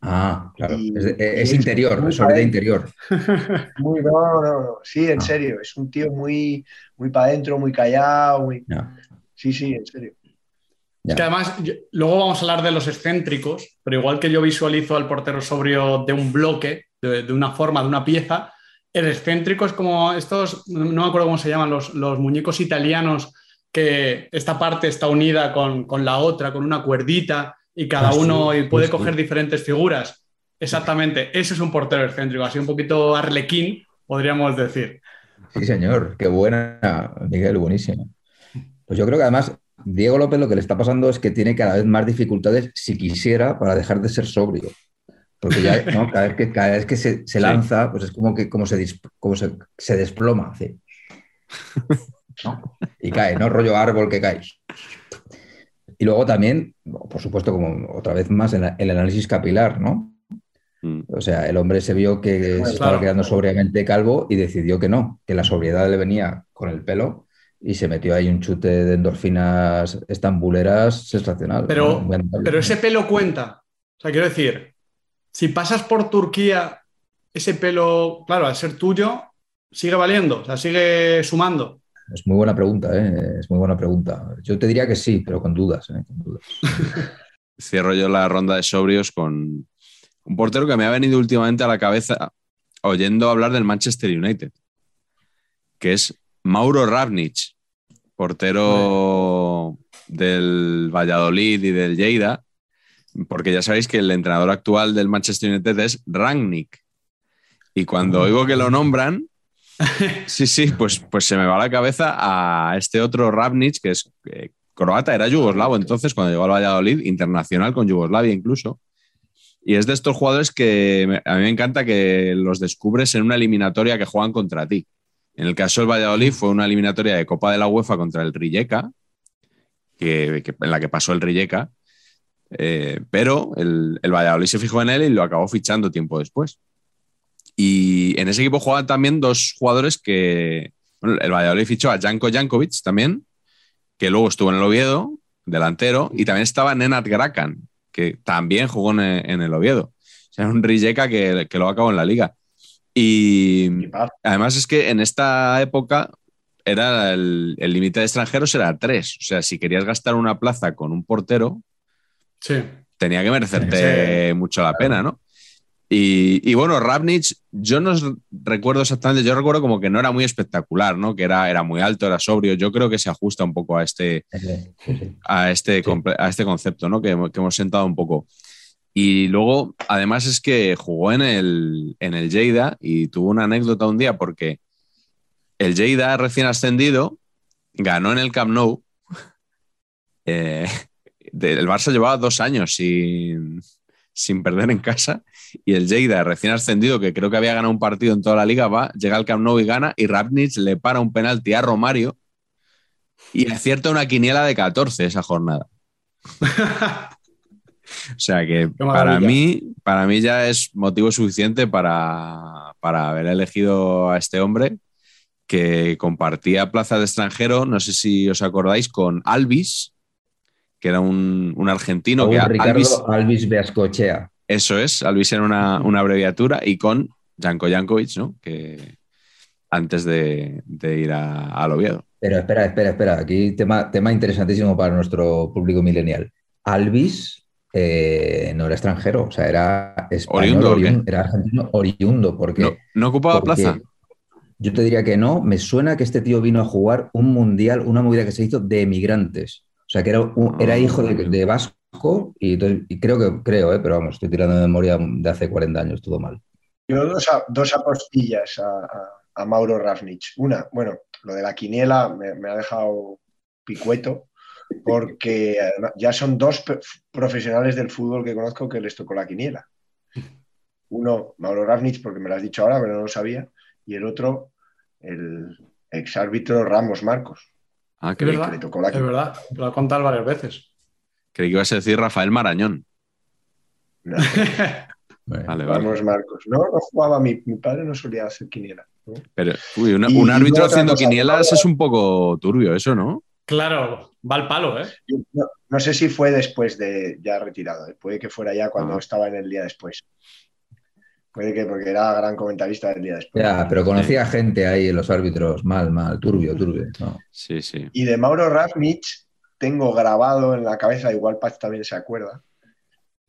Ah, claro. Y- Es, y es es interior, es sobre de interior. Muy, no, no, no. Sí, en Ah. serio. Es un tío muy, muy para adentro, muy callado. Muy... Ya, Sí, sí, en serio. Es que además, yo- luego vamos a hablar de los excéntricos, pero igual que yo visualizo al portero sobrio de un bloque, de, de una forma, de una pieza, el excéntrico es como estos, no me acuerdo cómo se llaman, los, los muñecos italianos, que esta parte está unida con, con la otra, con una cuerdita, y cada Ah, uno sí, puede sí. coger diferentes figuras. Exactamente, ese es un portero excéntrico, así un poquito arlequín, podríamos decir. Sí, señor, qué buena, Miguel, buenísimo. Pues yo creo que además Diego López lo que le está pasando es que tiene cada vez más dificultades, si quisiera, para dejar de ser sobrio. Porque ya, ¿no? Cada vez que, cada vez que se, se Sí. lanza, pues es como que como se, como se, se desploma. ¿No? Y cae, ¿no? Rollo árbol que cae. Y luego también, por supuesto, como otra vez más, el, el análisis capilar, ¿no? Mm. O sea, el hombre se vio que se claro. estaba quedando sobriamente calvo y decidió que no, que la sobriedad le venía con el pelo y se metió ahí un chute de endorfinas estambuleras sensacional. Pero, pero ese pelo cuenta. O sea, quiero decir, si pasas por Turquía, ese pelo, claro, al ser tuyo, sigue valiendo, o sea, sigue sumando. Es muy buena pregunta, ¿eh? Es muy buena pregunta. Yo te diría que sí, pero con dudas, ¿eh? Con dudas. Cierro yo la ronda de sobrios con un portero que me ha venido últimamente a la cabeza oyendo hablar del Manchester United, que es Mauro Ravnich, portero del Valladolid y del Lleida, porque ya sabéis que el entrenador actual del Manchester United es Rangnick. Y cuando oigo que lo nombran, sí, sí, pues, pues se me va la cabeza a este otro Ravnich, que es eh, croata, era yugoslavo entonces, cuando llegó al Valladolid, internacional con Yugoslavia incluso. Y es de estos jugadores que a mí me encanta que los descubres en una eliminatoria que juegan contra ti. En el caso del Valladolid fue una eliminatoria de Copa de la UEFA contra el Rijeka, que, en la que pasó el Rijeka, eh, pero el, Valladolid se fijó en él y lo acabó fichando tiempo después. Y en ese equipo jugaban también dos jugadores que. Bueno, el Valladolid fichó a Janko Jankovic también, que luego estuvo en el Oviedo, delantero, y también estaba Nenad Grakan, que también jugó en, en el Oviedo. O sea, un Rijeka que, que lo acabó en la liga. Y además es que en esta época era el límite de extranjeros era tres. O sea, si querías gastar una plaza con un portero, Sí. tenía que merecerte mucho la pena, ¿no? Y, y bueno, Ravnich, yo no recuerdo exactamente, yo recuerdo como que no era muy espectacular, ¿no? Que era, era muy alto, era sobrio. Yo creo que se ajusta un poco a este, Sí, sí, sí. a este, a este concepto, ¿no? Que hemos sentado un poco. Y luego, además, es que jugó en el, en el Lleida y tuvo una anécdota un día porque el Lleida recién ascendido ganó en el Camp Nou. Eh, el Barça llevaba dos años sin, sin perder en casa y el Lleida recién ascendido, que creo que había ganado un partido en toda la liga, va, llega al Camp Nou y gana y Rapnich le para un penalti a Romario y acierta una quiniela de 14 esa jornada. O sea que para mí, para mí ya es motivo suficiente para, para haber elegido a este hombre que compartía plaza de extranjero, no sé si os acordáis, con Alvis, que era un, un argentino que Alvis, Ricardo Alvis Beascochea. eso es, Alvis era una, una abreviatura, y con Janko Jankovic, ¿no? Que antes de, ir a, al Oviedo. Pero espera, espera, espera. Aquí tema, tema interesantísimo para nuestro público milenial. Alvis eh, no era extranjero, o sea, era español, oriundo, era argentino oriundo. Porque, ¿No, ocupaba plaza? Yo te diría que no. Me suena que este tío vino a jugar un mundial, una movida que se hizo de emigrantes. O sea, que era, era hijo de, de Vasco y, creo que, creo, eh, pero vamos, estoy tirando de memoria de hace 40 años, todo mal. Yo dos, dos apostillas a, Mauro Rafnich. Una, bueno, lo de la quiniela me, ha dejado picueto, porque ya son dos profesionales del fútbol que conozco que les tocó la quiniela. Uno, Mauro Rafnich, porque me lo has dicho ahora, pero no lo sabía, y el otro, el exárbitro Ramos Marcos. Ah, que, le tocó la quiniela. Es verdad, lo ha contado varias veces. Creí que ibas a decir Rafael Marañón. Vamos, Marcos. No, no jugaba mi, padre, no solía hacer quiniela. Pero, uy, un árbitro haciendo quinielas es un poco turbio, eso, ¿no? Claro, va al palo, ¿eh? No, sé si fue después de ya retirado, ¿eh? puede que fuera ya cuando ah. estaba en el día después. Puede que porque era gran comentarista del día después. Ya, pero conocía gente ahí en los árbitros, mal, mal, turbio, turbio. Sí, sí. Y de Mauro Rafnich tengo grabado en la cabeza, igual Paz también se acuerda,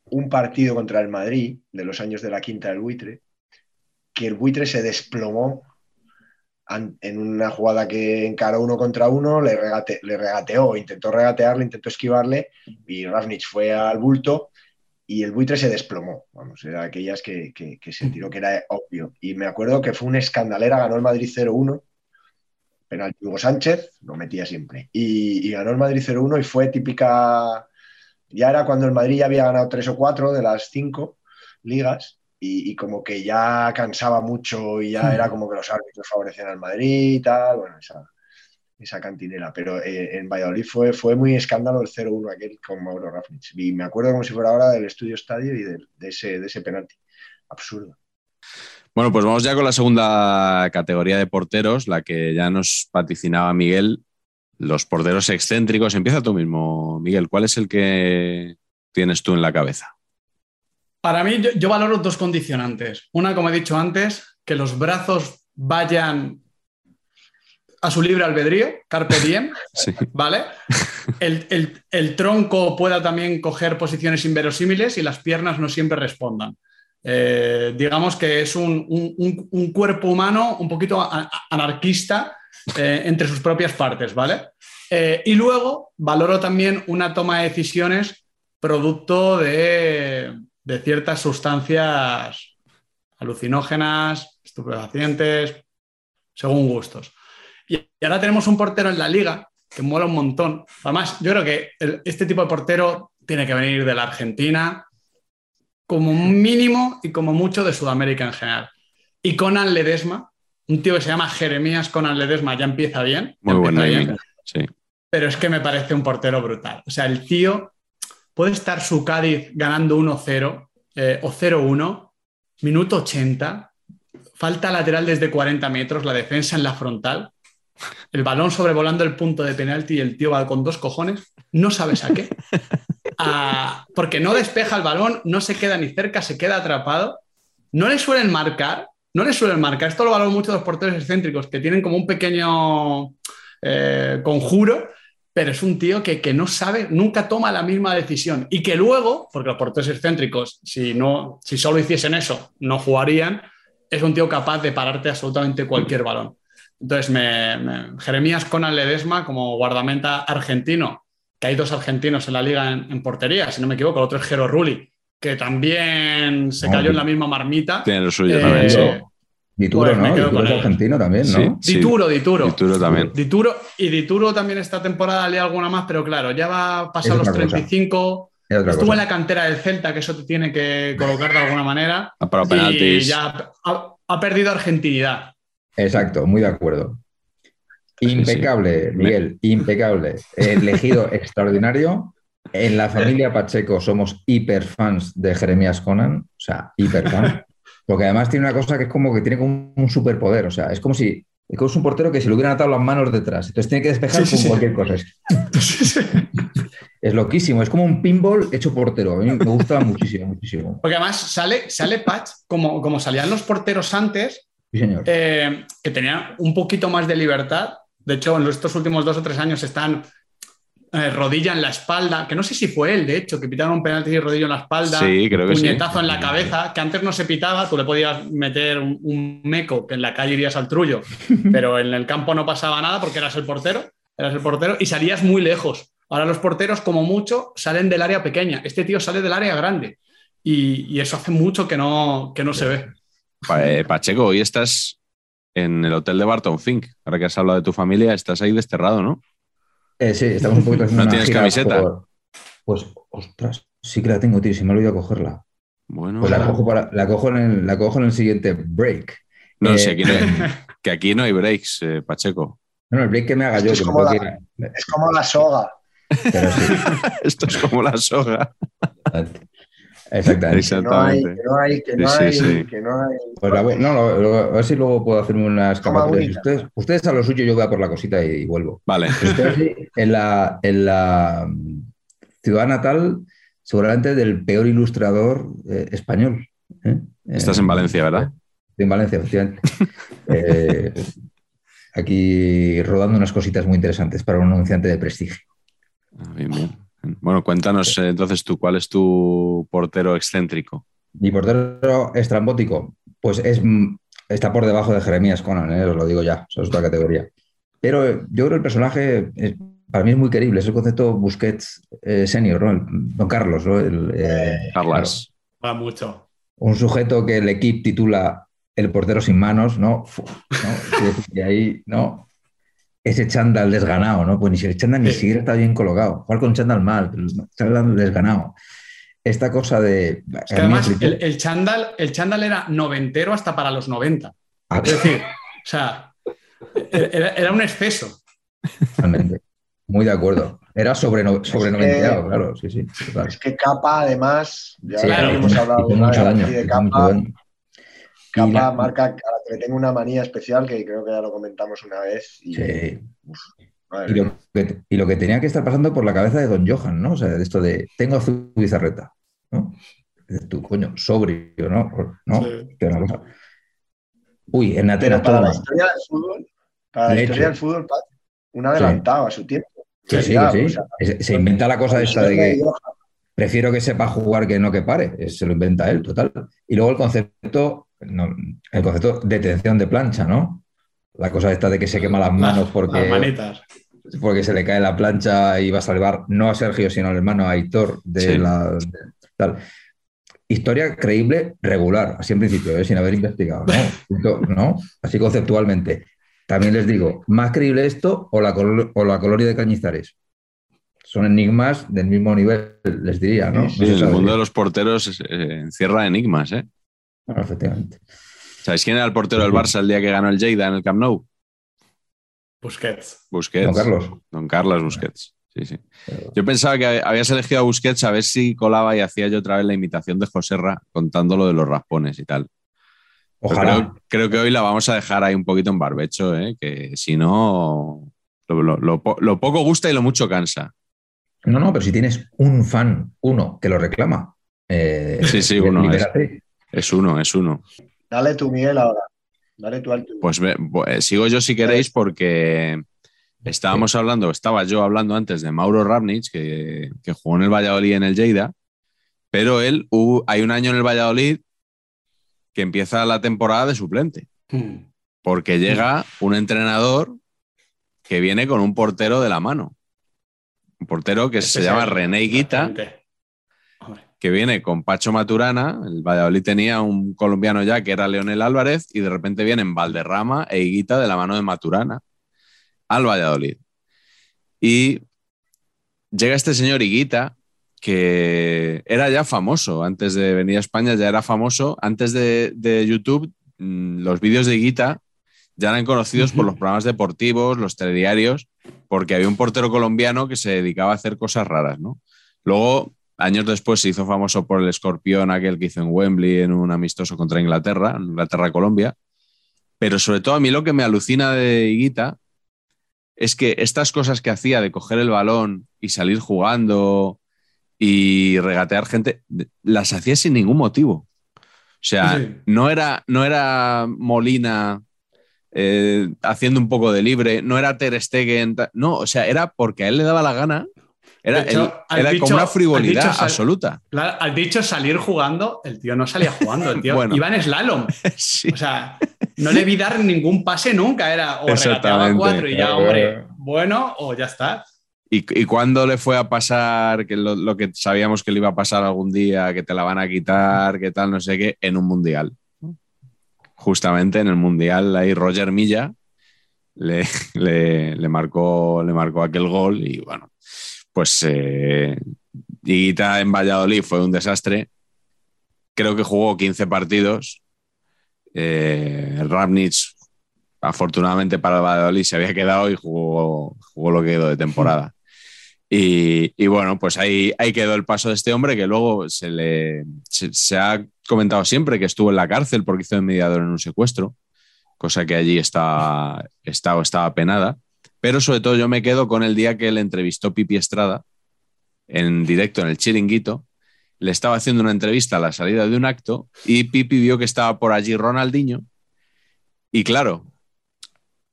un partido contra el Madrid de los años de la quinta del buitre, que el buitre se desplomó en una jugada que encaró uno contra uno, le, regateó, intentó regatearle, intentó esquivarle y Ravnich fue al bulto y el buitre se desplomó. Vamos, era aquellas que, que, se tiró que era obvio. Y me acuerdo que fue una escandalera, ganó el Madrid 0-1, penal Hugo Sánchez, lo metía siempre. Y, y ganó el Madrid 0-1 y fue típica ya era cuando el Madrid ya había ganado tres o cuatro de las cinco ligas y, como que ya cansaba mucho y ya era como que los árbitros favorecían al Madrid y tal, bueno, esa, esa cantinera. Pero eh, en Valladolid fue, fue muy escándalo el 0-1 aquel con Mauro Rafnich. Y me acuerdo como si fuera ahora del estudio estadio y de, ese, de ese penalti. Absurdo. Bueno, pues vamos ya con la segunda categoría de porteros, la que ya nos paticinaba Miguel, los porteros excéntricos. Empieza tú mismo, Miguel. ¿Cuál es el que tienes tú en la cabeza? Para mí, yo, valoro dos condicionantes. Una, como he dicho antes, que los brazos vayan a su libre albedrío, carpe diem, ¿vale? El, tronco pueda también coger posiciones inverosímiles y las piernas no siempre respondan. Eh, digamos que es un, cuerpo humano un poquito anarquista eh, entre sus propias partes, ¿vale? Eh, y luego valoro también una toma de decisiones producto de, ciertas sustancias alucinógenas, estupefacientes, según gustos. Y, ahora tenemos un portero en la liga que mola un montón. Además, yo creo que este tipo de portero tiene que venir de la Argentina, como mínimo y como mucho de Sudamérica en general. Y Conan Ledesma, un tío que se llama Jeremías Conan Ledesma ya empieza bien. Muy buen sí. Pero es que me parece un portero brutal. O sea, el tío puede estar su Cádiz ganando 1-0 eh, o 0-1, minuto 80, falta lateral desde 40 metros, la defensa en la frontal, el balón sobrevolando el punto de penalti y el tío va con dos cojones, no sabes a qué. Porque no despeja el balón, no se queda ni cerca, se queda atrapado. No le suelen marcar, no le suelen marcar. Esto lo valoro mucho los porteros excéntricos, que tienen como un pequeño eh, conjuro, pero es un tío que, no sabe, nunca toma la misma decisión. Y que luego, porque los porteros excéntricos, si, no, si solo hiciesen eso, no jugarían, es un tío capaz de pararte absolutamente cualquier balón. Entonces, me, Jeremías Conan Ledesma, como guardamenta argentino, que hay dos argentinos en la liga en, portería, si no me equivoco, el otro es Jero Rulli, que también se cayó en la misma marmita. Tiene lo suyo también. Eh, Dituro, ¿no? Dituro es argentino también, ¿no? Dituro, Dituro. Dituro también. Dituro, y Dituro también esta temporada le alguna más, pero claro, ya va a pasar los 35. Estuvo en la cantera del Celta, que eso te tiene que colocar de alguna manera. Para penaltis. Y ya ha, perdido argentinidad. Exacto, muy de acuerdo. Impecable, Miguel, impecable. Elegido extraordinario. En la familia Pacheco somos hiperfans de Jeremías Conan, o sea, hiperfans. Porque además tiene una cosa que es como que tiene como un superpoder. O sea, es como si es un portero que se le hubieran atado las manos detrás. Entonces tiene que despejar con cualquier cosa. Es loquísimo, es como un pinball hecho portero. A mí me gusta muchísimo, muchísimo. Porque además sale, sale Patch, como, como salían los porteros antes, Sí, señor. eh, que tenían un poquito más de libertad. De hecho, en estos últimos dos o tres años están eh, rodilla en la espalda, que no sé si fue él, de hecho, que pitaron un penalti y rodillo en la espalda, Sí, creo que sí. puñetazo en la cabeza, que antes no se pitaba, tú le podías meter un, un meco, que en la calle irías al trullo, pero en el campo no pasaba nada porque eras el portero, eras el portero y salías muy lejos. Ahora los porteros, como mucho, salen del área pequeña. Este tío sale del área grande. Y, y eso hace mucho que no, que no se ve. Eh, Pacheco, hoy estás en el hotel de Barton Fink. Ahora que has hablado de tu familia, estás ahí desterrado, ¿no? Eh, sí, estamos un poquito haciendo ¿No una tienes gira camiseta? por- Pues, ostras, sí que la tengo, tío, si me he olvidado cogerla. Bueno, Pues la cojo, para- la cojo, en, el, la cojo en el siguiente break. no, Eh, si aquí no hay- que aquí no hay breaks, eh, Pacheco. No, no, el break que me haga Esto yo, es que como que la- Es como la soga. Pero sí, Esto es como la soga. Exactamente. Que no hay, que no hay, que no Sí, hay, sí. que no hay. Pues la voy- no, lo- lo- a ver si luego puedo hacerme unas única. Ustedes, ustedes a lo suyo, yo voy a por la cosita y, y vuelvo. Vale. Estoy aquí en la, en la mm, ciudad natal, seguramente del peor ilustrador eh, español. ¿eh? Estás Eh, en Valencia, ¿verdad? Estoy en Valencia, efectivamente. Eh, aquí rodando unas cositas muy interesantes para un anunciante de prestigio. Ah, Bien, bien. Bueno, cuéntanos eh, entonces tú, ¿cuál es tu portero excéntrico? Mi portero estrambótico, pues es, mm, está por debajo de Jeremías Conan, ¿eh? os lo digo ya, eso es otra categoría. Pero yo creo que el personaje es- para mí es muy querible, es el concepto Busquets eh, senior, ¿no? El- Don Carlos, ¿no? El, eh, Carlas. Va mucho. un sujeto que el equipo titula el portero sin manos, ¿no? ¿no? Que ahí, ¿no? Ese chándal desganado, ¿no? Pues ni si el chándal ni siquiera está bien colocado. Jugar con chándal mal, chándal desganado. Esta cosa de... Es que además el, el chándal, el chándal era noventero hasta para los 90. Ah, Es decir, o sea, era, era un exceso. Totalmente. Muy de acuerdo. Era sobre, no- sobre Es que- claro, sí, sí. total. Es que capa, además, ya Sí, claro, hemos hablado mucho daño. de mucho capa. daño. Capa la- marca la que le tengo una manía especial que creo que ya lo comentamos una vez. Y, sí. Y lo, que, y lo que tenía que estar pasando por la cabeza de Don Johan, ¿no? O sea, de esto de tengo a Bizarreta, ¿no? Tú, coño, sobrio, ¿no? ¿No? Sí. Una cosa. Uy, en Pero Atenas para la toma. historia del fútbol, para la De historia hecho. del fútbol, un adelantado a su tiempo. Sí, Ya, sí. o sea, Se, se inventa la cosa esta de que prefiero que sepa jugar que no que pare. Se lo inventa él, total. Y luego el concepto, no, el concepto de detención de plancha, ¿no? La cosa esta de que se quema las manos Las porque, manitas. porque se le cae la plancha y va a salvar no a Sergio, sino al hermano Aitor de Sí. la. de- tal. Historia creíble, regular, así en principio, ¿eh? sin haber investigado, ¿no? Así conceptualmente. También les digo, más creíble esto o la, col- o la colonia de Cañizares. Son enigmas del mismo nivel, les diría, ¿no? El mundo de los porteros eh, encierra enigmas, ¿eh? Bueno, efectivamente. ¿Sabéis quién era el portero del Barça el día que ganó el Lleida en el Camp Nou? Busquets. Busquets. Don Carlos. Don Carlos Busquets. Sí, sí. Yo pensaba que habías elegido a Busquets a ver si colaba y hacía yo otra vez la imitación de Joserra contando lo de los raspones y tal. Ojalá. Creo, creo que hoy la vamos a dejar ahí un poquito en barbecho, ¿eh? que si no, lo, lo- lo po- lo poco gusta y lo mucho cansa. No, no, pero si tienes un fan, uno, que lo reclama. eh, Sí, sí, uno libérate. Es uno, es uno. Dale tu Miguel ahora. Dale tu al tuyo. Pues ve- pues, sigo yo si queréis porque estábamos hablando, estaba yo hablando antes de Mauro Ravnich, que, que jugó en el Valladolid y en el Lleida, pero él, hubo- hay un año en el Valladolid que empieza la temporada de suplente, Mm. porque llega un entrenador que viene con un portero de la mano. Un portero que se llama René Guita. Que viene con Pacho Maturana. El Valladolid tenía un colombiano ya que era Leonel Álvarez y de repente vienen Valderrama e Higuita de la mano de Maturana al Valladolid. Y llega este señor Higuita que era ya famoso antes de venir a España, ya era famoso. Antes de, de YouTube, mm, los vídeos de Higuita ya eran conocidos por los programas deportivos, los telediarios, porque había un portero colombiano que se dedicaba a hacer cosas raras, ¿no? Luego, años después, se hizo famoso por el escorpión aquel que hizo en Wembley en un amistoso contra Inglaterra, Inglaterra-Colombia. Pero sobre todo a mí lo que me alucina de Higuita es que estas cosas que hacía de coger el balón y salir jugando y regatear gente, las hacía sin ningún motivo. O sea, Sí. no, era, no era Molina eh, haciendo un poco de libre, no era Ter Stegen, no, o sea, era porque a él le daba la gana. Era, hecho, al era dicho- como una frivolidad dicho absoluta. Claro, al dicho salir jugando, el tío no salía jugando, el tío Bueno. iba en slalom. Sí. O sea, no le vi dar ningún pase nunca, era o regateaba Exactamente. cuatro y ya, Claro. hombre, bueno, o ya está. ¿Y, y cuándo le fue a pasar que lo, lo que sabíamos que le iba a pasar algún día, que te la van a quitar, que tal, no sé qué, en un mundial? Justamente en el mundial, ahí Roger Milla le, le- le marcó, le marcó aquel gol y bueno, pues eh, Higuita en Valladolid fue un desastre. Creo que jugó 15 partidos. Eh, Rapnich, afortunadamente para el Valladolid, se había quedado y jugó, jugó lo que quedó de temporada. Y, y bueno, pues ahí, ahí quedó el paso de este hombre que luego se le se, se ha comentado siempre que estuvo en la cárcel porque hizo de mediador en un secuestro, cosa que allí está, está, estaba penada. Pero sobre todo yo me quedo con el día que le entrevistó Pipi Estrada en directo en el Chiringuito. Le estaba haciendo una entrevista a la salida de un acto y Pipi vio que estaba por allí Ronaldinho. Y claro,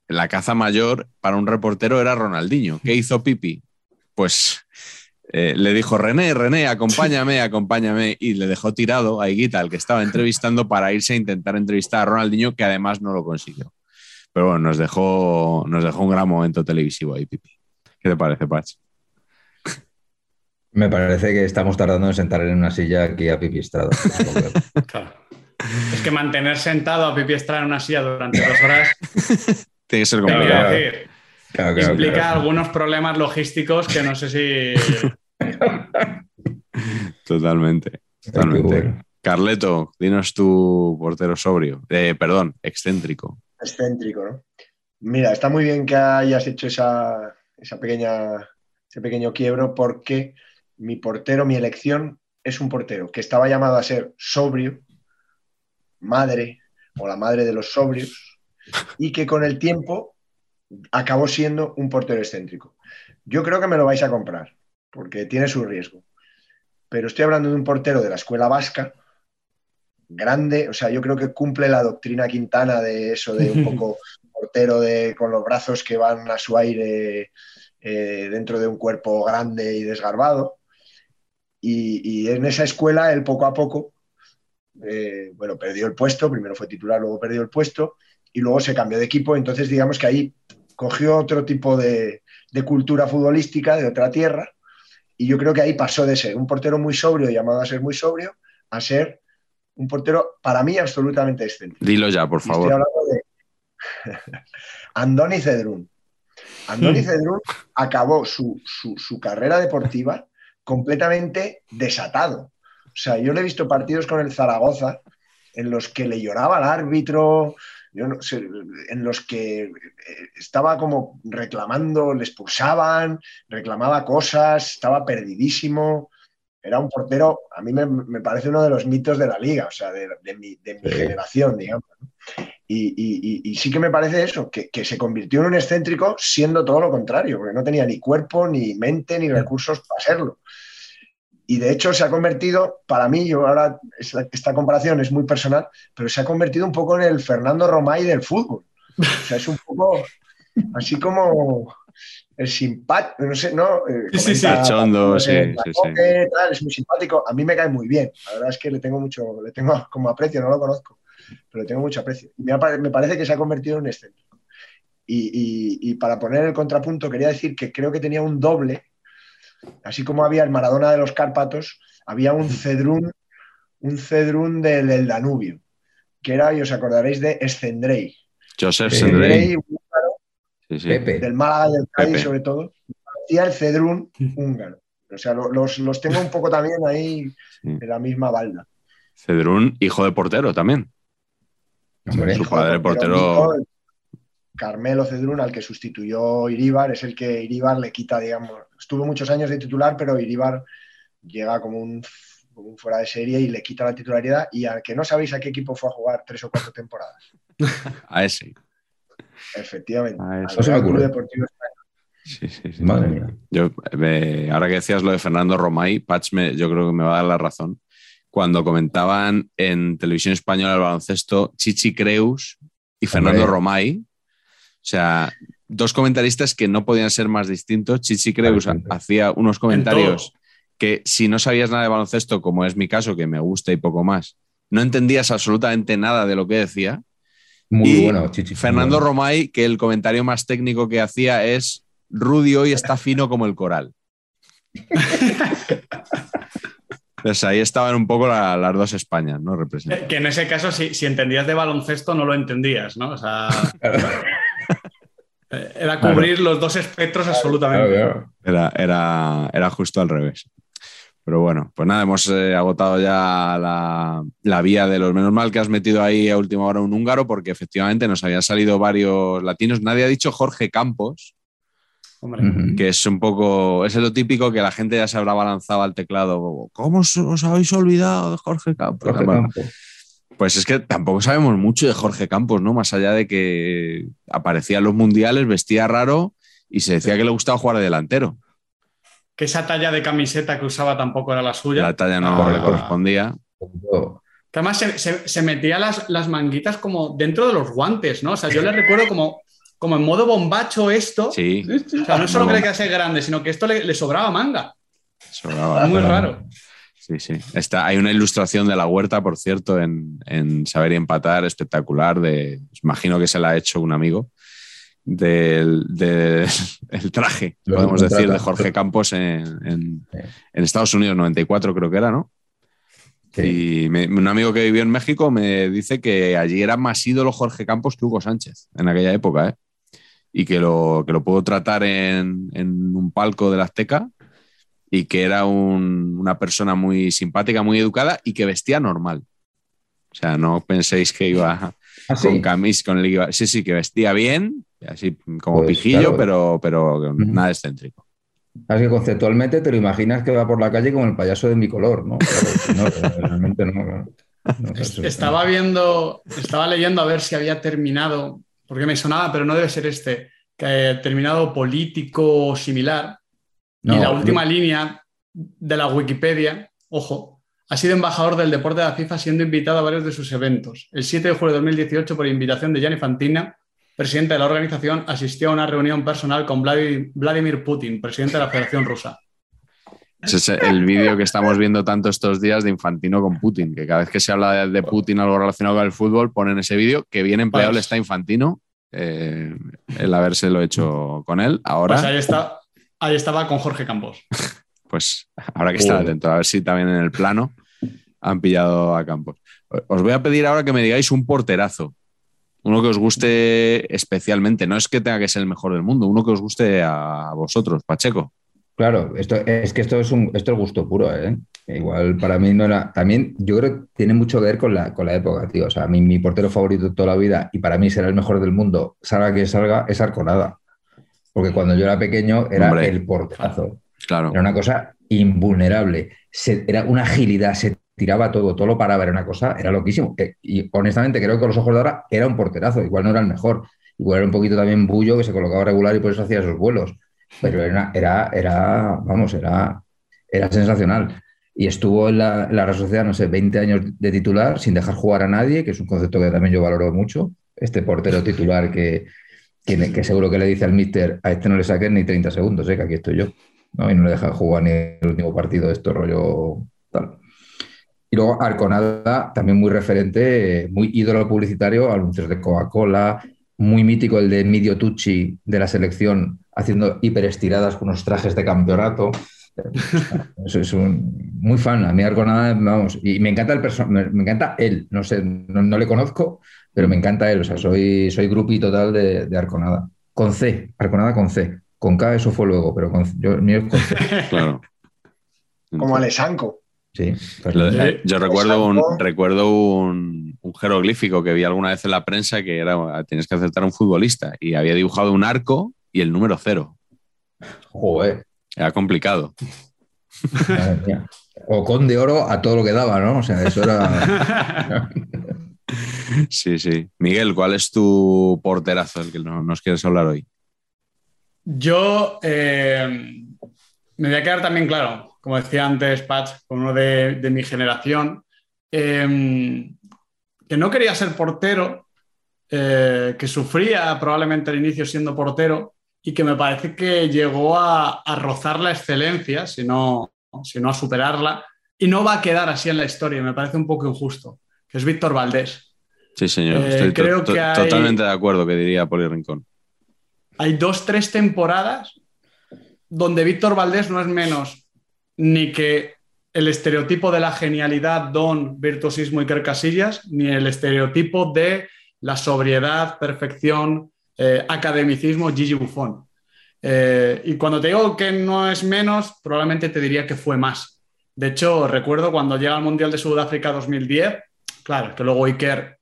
la caza mayor para un reportero era Ronaldinho. ¿Qué hizo Pipi? Pues eh, le dijo, René, René, acompáñame, acompáñame. Y le dejó tirado a Higuita, al que estaba entrevistando, para irse a intentar entrevistar a Ronaldinho, que además no lo consiguió. Pero bueno, nos dejó, nos dejó un gran momento televisivo ahí, Pipi. ¿Qué te parece, Pach? Me parece que estamos tardando en sentar en una silla aquí a Pipi Estrada. Claro. Es que mantener sentado a Pipi Estrada en una silla durante dos horas, Tiene que ser complicado. decir, Claro, claro, implica claro. algunos problemas logísticos que no sé si. Totalmente. Totalmente. bueno. Carleto, dinos tu portero sobrio. Eh, perdón, excéntrico. Excéntrico, ¿no? Mira, está muy bien que hayas hecho esa, esa pequeña, ese pequeño quiebro porque mi portero, mi elección es un portero que estaba llamado a ser sobrio, madre o la madre de los sobrios y que con el tiempo acabó siendo un portero excéntrico. Yo creo que me lo vais a comprar porque tiene su riesgo. Pero estoy hablando de un portero de la escuela vasca, grande, o sea, yo creo que cumple la doctrina quintana de eso de un poco portero de, con los brazos que van a su aire eh, dentro de un cuerpo grande y desgarbado. Y, y en esa escuela, él poco a poco, eh, bueno, perdió el puesto, primero fue titular, luego perdió el puesto, y luego se cambió de equipo, entonces digamos que ahí cogió otro tipo de, de cultura futbolística, de otra tierra, y yo creo que ahí pasó de ser un portero muy sobrio, llamado a ser muy sobrio, a ser un portero, para mí, absolutamente excéntrico. Dilo ya, por Y Estoy favor. hablando de Andoni Cedrún. Andoni Cedrún acabó su, su- su carrera deportiva completamente desatado. O sea, yo le he visto partidos con el Zaragoza en los que le lloraba al árbitro, yo no sé, en los que eh, estaba como reclamando, le expulsaban, reclamaba cosas, estaba perdidísimo. Era un portero, a mí me, me parece uno de los mitos de la liga, o sea, de, de mi, de mi Sí. generación, digamos. Y, y- y- y sí que me parece eso, que, que se convirtió en un excéntrico siendo todo lo contrario, porque no tenía ni cuerpo, ni mente, ni recursos para serlo. Y de hecho se ha convertido, para mí, yo ahora esta, esta comparación es muy personal, pero se ha convertido un poco en el Fernando Romay del fútbol. O sea, es un poco así como el simpático, no sé, ¿no? Eh, Sí, sí, sí. Cachondo, sí, sí, Lacoque, tal, es muy simpático. A mí me cae muy bien. La verdad es que le tengo mucho, le tengo como aprecio, no lo conozco, pero le tengo mucho aprecio. Y me, me parece que se ha convertido en un excéntrico. Y, y- y para poner el contrapunto, quería decir que creo que tenía un doble, así como había el Maradona de los Cárpatos, había un Cedrún, un Cedrún del, del Danubio, que era, y os acordaréis de Escendrey. Joseph Sendrey. Escendrey, Sí, sí. Pepe. del Málaga y del Cádiz, Pepe. sobre todo, parecía el Cedrún húngaro. O sea, lo- los, los tengo un poco también ahí Sí. en la misma balda. Cedrún, hijo de portero también. Hombre, Su padre portero. Carmelo Cedrún, al que sustituyó Iríbar, es el que Iríbar le quita, digamos. Estuvo muchos años de titular, pero Iríbar llega como un, como un fuera de serie y le quita la titularidad. Y al que no sabéis a qué equipo fue a jugar tres o cuatro temporadas. A ese. Efectivamente. A al ese. No se me Real Club. Deportivo Español. Sí, sí, sí. Madre mía. Yo, eh, ahora que decías lo de Fernando Romay, Patch me- yo creo que me va a dar la razón. Cuando comentaban en televisión española el baloncesto Chichi Creus y Fernando Hombre. Romay, o sea, dos comentaristas que no podían ser más distintos. Chichi Creus claro. hacía unos comentarios que si no sabías nada de baloncesto, como es mi caso, que me gusta y poco más, no entendías absolutamente nada de lo que decía. Muy Y bueno, Chichi. Fernando bueno. Romay, que el comentario más técnico que hacía es Rudy hoy está fino como el coral. Pues ahí estaban un poco la- las dos Españas, ¿no? Eh, Representadas. Que en ese caso, si, si entendías de baloncesto, no lo entendías, ¿no? O sea, eh, era cubrir los dos espectros absolutamente. Claro, claro. Era, era, era justo al revés. Pero bueno, pues nada, hemos eh, agotado ya la, la vía de los menos mal que has metido ahí a última hora un húngaro, porque efectivamente nos habían salido varios latinos. Nadie ha dicho Jorge Campos, Hombre. Que es un poco, es lo típico que la gente ya se habrá balanzado al teclado. ¿Cómo os, os habéis olvidado de Jorge Campos? Jorge Bueno, Campos. Pues es que tampoco sabemos mucho de Jorge Campos, ¿no? Más allá de que aparecía en los mundiales, vestía raro y se decía que le gustaba jugar de delantero. Que esa talla de camiseta que usaba tampoco era la suya. La talla no Ah. le correspondía. Que además se, se- se metía las, las manguitas como dentro de los guantes, ¿no? O sea, yo le recuerdo como, como en modo bombacho esto. Sí, O sea, no solo que le quedase grande, sino que esto le, le sobraba manga. sobraba. Muy raro. Sí, sí. Está, hay una ilustración de la huerta, por cierto, en, en Saber y Empatar, espectacular. De, imagino que se la ha hecho un amigo. Del, del- el traje, Lo podemos decir, de. Jorge Campos en, en- Sí. en Estados Unidos, 94 creo que era, ¿no? Sí. Y me- un amigo que vivió en México me dice que allí era más ídolo Jorge Campos que Hugo Sánchez en aquella época, ¿eh? Y que lo, que lo pudo tratar en, en un palco de la Azteca y que era un- una persona muy simpática, muy educada y que vestía normal. O sea, no penséis que iba Ah, sí. con camis, con el iba- Sí, sí, que vestía bien, así como Pues, pijillo, claro. pero, pero nada excéntrico. Así que conceptualmente te lo imaginas que va por la calle como el payaso de mi color, ¿no? Claro, no, realmente no. no. No, eso- Estaba viendo, estaba leyendo a ver si había terminado, porque me sonaba, pero no debe ser este, que haya terminado político o similar. No, y la última línea de la Wikipedia, ojo, ha sido embajador del deporte de la FIFA siendo invitado a varios de sus eventos. El 7 de julio de 2018, por invitación de Gianni Fantina, presidente de la organización, asistió a una reunión personal con Vladi- Vladimir Putin, presidente de la Federación Rusa. Ese es el vídeo que estamos viendo tanto estos días de Infantino con Putin, que cada vez que se habla de, de Putin algo relacionado con el fútbol, ponen ese vídeo, que bien empleado Pues- le está Infantino, eh, el habérselo hecho con él. Ahora, Pues ahí, está, ahí estaba con Jorge Campos. pues habrá que estar Joder. atento, a ver si también en el plano han pillado a Campos. Os voy a pedir ahora que me digáis un porterazo, uno que os guste especialmente, no es que tenga que ser el mejor del mundo, uno que os guste a vosotros, Pacheco. Claro, esto, es que esto es un esto es gusto puro, ¿eh? Igual para mí no era. También yo creo que tiene mucho que ver con la, con la época, tío. O sea, mi, mi portero favorito de toda la vida y para mí será el mejor del mundo, salga que salga, es Arconada. Porque cuando yo era pequeño era Hombre. el porterazo. Claro, Era una cosa invulnerable. Se- era una agilidad, se tiraba todo, todo lo paraba, era una cosa, era loquísimo. Y honestamente creo que con los ojos de ahora era un porterazo, igual no era el mejor. Igual era un poquito también bullo que se colocaba regular y por eso hacía esos vuelos. Pero era, era, era vamos, era, era sensacional. Y estuvo en la, en la Real Sociedad, no sé, 20 años de titular sin dejar jugar a nadie, que es un concepto que también yo valoro mucho. Este portero titular que, que, que seguro que le dice al míster, a este no le saques ni 30 segundos, eh, que aquí estoy yo. Y no le deja jugar ni el último partido de esto rollo tal. Y luego Arconada, también muy referente, eh, muy ídolo publicitario, anuncios de Coca-Cola, muy mítico el de Midio Tucci de la selección haciendo hiperestiradas con unos trajes de campeonato. Eso es un muy fan, a mí Arconada, vamos, y me encanta el perso- me, me encanta él, no sé, no, no le conozco, pero me encanta él, o sea, soy, soy grupi total de, de Arconada. Con C, Arconada con C. Con K eso fue luego, pero con, yo, mío es con C. claro. Como Alessanco. Sí, eh, yo recuerdo un, recuerdo un, un jeroglífico que vi alguna vez en la prensa que era tienes que acertar a un futbolista y había dibujado un arco y el número cero. joder. Era complicado. O con de oro a todo lo que daba, ¿no? O sea, eso era. Sí, sí. Miguel, ¿cuál es tu porterazo el que no- nos quieres hablar hoy? Yo eh, me voy a quedar también claro, como decía antes Patch, con uno de, mi generación, em, que no quería ser portero, eh, que sufría probablemente al inicio siendo portero y que me parece que llegó a, rozar la excelencia, si no, si no a superarla, y no va a quedar así en la historia, me parece un poco injusto, que es Víctor Valdés. Sí, señor, eh, estoy creo que totalmente de acuerdo que diría Poli Rincón. Hay dos, tres temporadas donde Víctor Valdés no es menos ni que el estereotipo de la genialidad, don, virtuosismo y Casillas, ni el estereotipo de la sobriedad, perfección, eh, academicismo, Gigi Buffon. Eh, y cuando te digo que no es menos, probablemente te diría que fue más. De hecho, recuerdo cuando llega al Mundial de Sudáfrica 2010, claro, que luego Iker,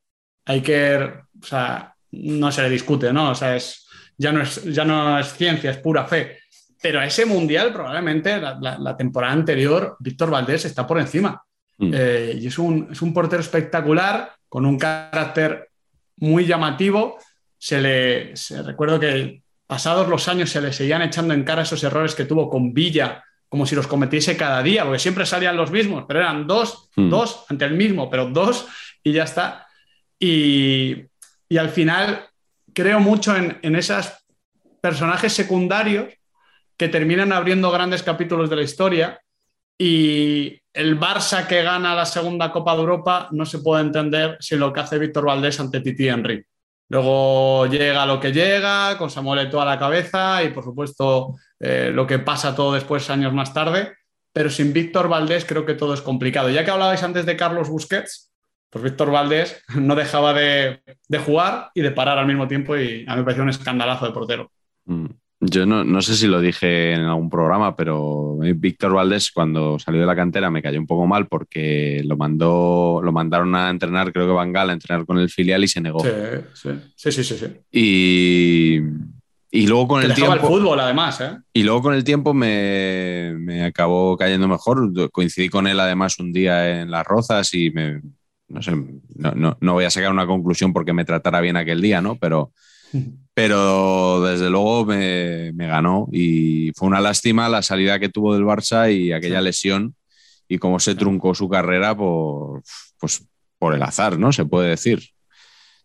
Iker, o sea, no se le discute, ¿no? O sea, es, ya, no es, ya no es ciencia, es pura fe pero a ese mundial probablemente la, temporada anterior Víctor Valdés está por encima. Mm. Eh, y es un, portero espectacular, con un carácter muy llamativo. Se le recuerdo que pasados los años se le seguían echando en cara esos errores que tuvo con Villa, como si los cometiese cada día, porque siempre salían los mismos, pero eran dos, mm. dos ante el mismo, pero dos y ya está. Y, al final creo mucho en, en esos personajes secundarios que terminan abriendo grandes capítulos de la historia y el Barça que gana la segunda Copa de Europa no se puede entender sin lo que hace Víctor Valdés ante Titi Henry. Luego llega lo que llega, con Samuel Eto'o a la cabeza y por supuesto eh, lo que pasa todo después años más tarde, pero sin Víctor Valdés creo que todo es complicado. Ya que hablabais antes de Carlos Busquets, pues Víctor Valdés no dejaba de, jugar y de parar al mismo tiempo y a mí me pareció un escandalazo de portero. Mm. Yo no, sé si lo dije en algún programa, pero Víctor Valdés cuando salió de la cantera me cayó un poco mal porque lo mandó, lo mandaron a entrenar, creo que Van Gaal, a entrenar con el filial y se negó. Sí, sí, sí, sí. Y, y, luego con el tiempo. el fútbol, además, ¿eh? Y luego con el tiempo me, me, acabó cayendo mejor. Coincidí con él además un día en Las Rozas y me. No sé, no, no, no voy a sacar una conclusión porque me tratara bien aquel día, ¿no? Pero pero desde luego me, ganó y fue una lástima la salida que tuvo del Barça y aquella lesión y cómo se truncó su carrera por, pues, por el azar, ¿no? Se puede decir.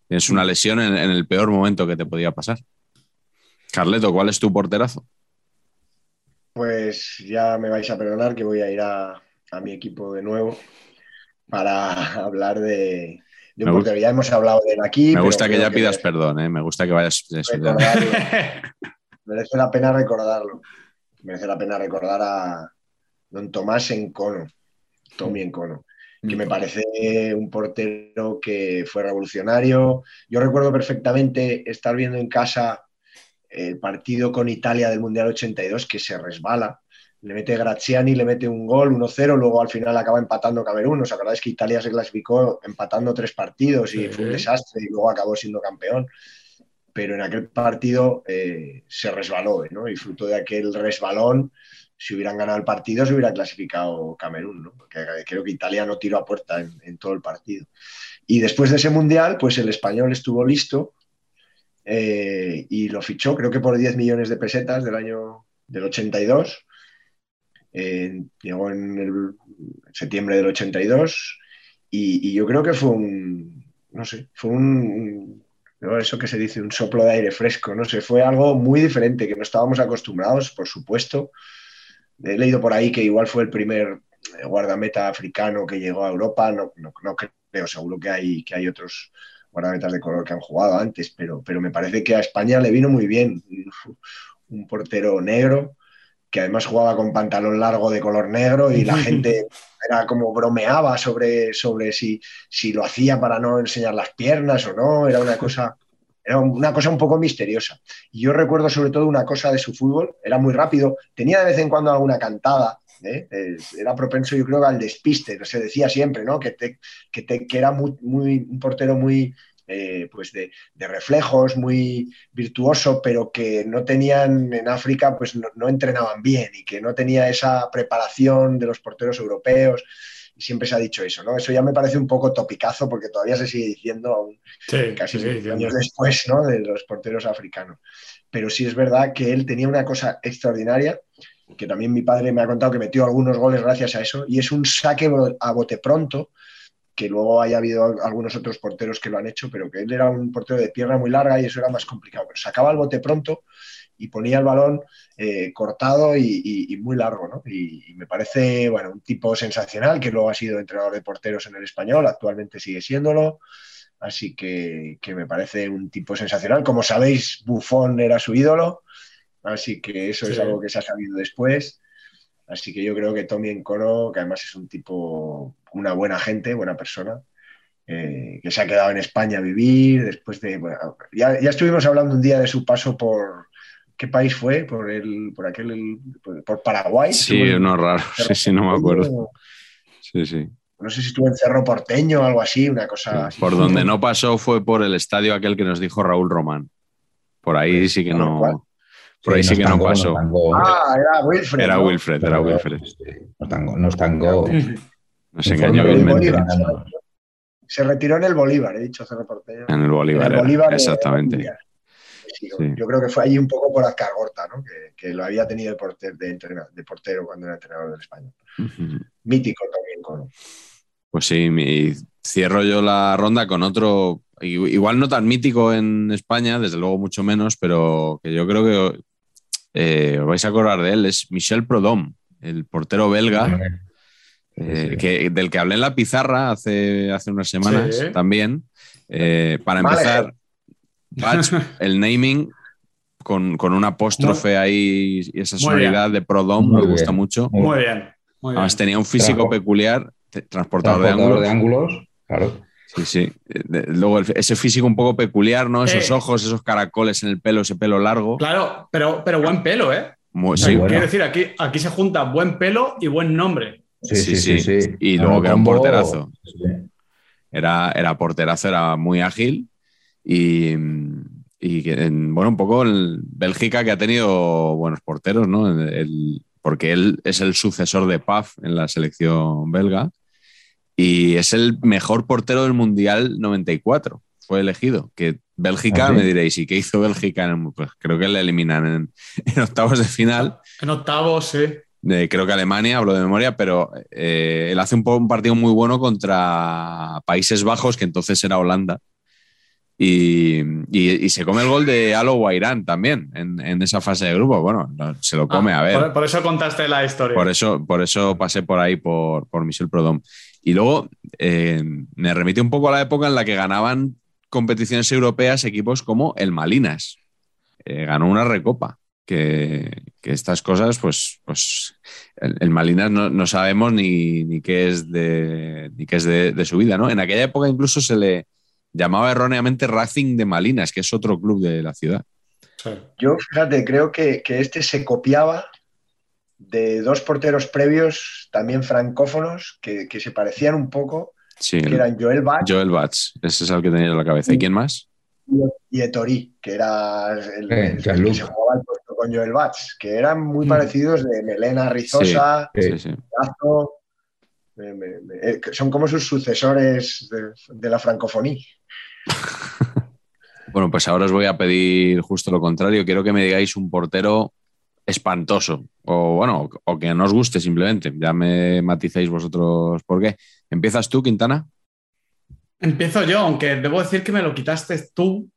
Es una lesión en, el peor momento que te podía pasar. Carleto, ¿cuál es tu porterazo? Pues ya me vais a perdonar que voy a ir a mi equipo de nuevo para hablar de, ya hemos hablado de él aquí. Me gusta que ya pidas perdón, ¿eh? me gusta que vayas. Merece la pena recordarlo. Merece la pena recordar a don Tomás Encono, Tommy Encono, que me parece un portero que fue revolucionario. Yo recuerdo perfectamente estar viendo en casa el partido con Italia del Mundial 82 que se resbala le mete Graziani, le mete un gol, 1-0, luego al final acaba empatando Camerún. ¿Os acordáis que Italia se clasificó empatando tres partidos y fue un desastre y luego acabó siendo campeón? Pero en aquel partido eh, se resbaló, ¿no? Y fruto de aquel resbalón, si hubieran ganado el partido, se hubiera clasificado Camerún, ¿no? Porque creo que Italia no tiró a puerta en, todo el partido. Y después de ese mundial, pues el español estuvo listo eh, y lo fichó, creo que por 10 millones de pesetas del año del 82 llegó en septiembre del 82 y, yo creo que fue un, no sé, fue un, eso que se dice, un soplo de aire fresco, no sé, fue algo muy diferente que no estábamos acostumbrados, por supuesto. He leído por ahí que igual fue el primer guardameta africano que llegó a Europa, no, no, creo, seguro que hay, que hay otros guardametas de color que han jugado antes, pero, pero me parece que a España le vino muy bien un portero negro que además jugaba con pantalón largo de color negro y la gente era como bromeaba sobre, sobre si, si lo hacía para no enseñar las piernas o no, era una cosa, era una cosa un poco misteriosa. Y yo recuerdo sobre todo una cosa de su fútbol, era muy rápido, tenía de vez en cuando alguna cantada, ¿eh? Eh, era propenso yo creo al despiste, se decía siempre, ¿no? Que, que, que era muy, muy, un portero muy, eh, pues de, reflejos, muy virtuoso, pero que no tenían en África, pues no, entrenaban bien y que no tenía esa preparación de los porteros europeos. siempre se ha dicho eso, ¿no? Eso ya me parece un poco topicazo porque todavía se sigue diciendo aún casi años después, ¿no? De los porteros africanos. Pero sí es verdad que él tenía una cosa extraordinaria, que también mi padre me ha contado que metió algunos goles gracias a eso, y es un saque a bote pronto, que luego haya habido algunos otros porteros que lo han hecho, pero que él era un portero de pierna muy larga y eso era más complicado. Pero sacaba el bote pronto y ponía el balón eh, cortado y, muy largo, ¿no? Y, me parece, bueno, un tipo sensacional que luego ha sido entrenador de porteros en el español, actualmente sigue siéndolo, así que, me parece un tipo sensacional. Como sabéis, Buffon era su ídolo, así que eso es algo que se ha sabido después. Así que yo creo que Tommy Encoro, que además es un tipo, una buena gente, buena persona, eh, que se ha quedado en España a vivir, después de... ya, ya, estuvimos hablando un día de su paso por, ¿Qué país fue? Por el, por aquel, por Paraguay. Sí, no raro. Sí, sí, no me acuerdo. Sí, sí. No sé si estuvo en Cerro Porteño o algo así, una cosa así. Por donde no pasó fue por el estadio aquel que nos dijo Raúl Román. Por ahí pues, sí que no. Por ahí sí, que no pasó. ah, era Wilfred. Era Wilfred, era Wilfred. No estangó. Nos engañó vilmente. Se retiró en el Bolívar, he dicho Cerro Porteño. En el Bolívar, exactamente. Yo creo que fue allí un poco por Azcargorta, ¿no? que, lo había tenido de, portero, de, portero cuando era entrenador del España. Mítico también con. Pues sí, cierro yo la ronda con otro, igual no tan mítico en España, desde luego mucho menos, pero que yo creo que eh, os vais a acordar de él, es Michel Prodom, el portero belga, eh, que, del que hablé en la pizarra hace, hace unas semanas también. Eh, para empezar, el naming con, con un apóstrofe ahí y esa sonoridad de Prodom me gusta mucho. Muy bien. Además tenía un físico peculiar, transportador, de ángulos. claro. Sí, sí. Luego ese físico un poco peculiar, ¿no? Esos eh. ojos, esos caracoles en el pelo, ese pelo largo. Claro, pero, pero buen pelo, ¿eh? sí. Quiero decir, aquí, aquí se junta buen pelo y buen nombre. Sí, sí, sí. Y luego que era un porterazo. Era, era porterazo, era muy ágil y, bueno, un poco el Bélgica que ha tenido buenos porteros, ¿no? porque él es el sucesor de Paf en la selección belga y es el mejor portero del Mundial 94. Fue elegido. Que Bélgica, ¿Ah, me diréis, ¿y qué hizo Bélgica? Pues creo que le eliminan en, octavos de final. En octavos, sí. creo que Alemania, hablo de memoria, pero eh, él hace un, un, partido muy bueno contra Países Bajos, que entonces era Holanda. Y, se come el gol de Alo Guairán también en, esa fase de grupo. Bueno, se lo come, ah, a ver. Por, eso contaste la historia. Por eso, por eso pasé por ahí por, por Michel Prodom. Y luego eh, me remite un poco a la época en la que ganaban competiciones europeas equipos como el Malinas. Eh, ganó una recopa. Que, estas cosas, pues, pues el, Malinas no, sabemos ni, qué es, de, ni qué es de, de su vida. ¿no? En aquella época incluso se le, llamaba erróneamente Racing de Malinas, que es otro club de la ciudad. Yo, fíjate, creo que, este se copiaba de dos porteros previos, también francófonos, que, se parecían un poco, que eran Joel Batz. Joel Batz, ese es el que tenía en la cabeza. ¿Y quién más? Y Etori, que era el, que se jugaba el puesto con Joel Batz, que eran muy mm. parecidos de melena rizosa, brazo, eh, son como sus sucesores de la francofonía. bueno, pues ahora os voy a pedir justo lo contrario. Quiero que me digáis un portero espantoso o bueno, o que no os guste simplemente. Ya me maticéis vosotros por qué. ¿Empiezas tú, Quintana? Empiezo yo, aunque debo decir que me lo quitaste tú.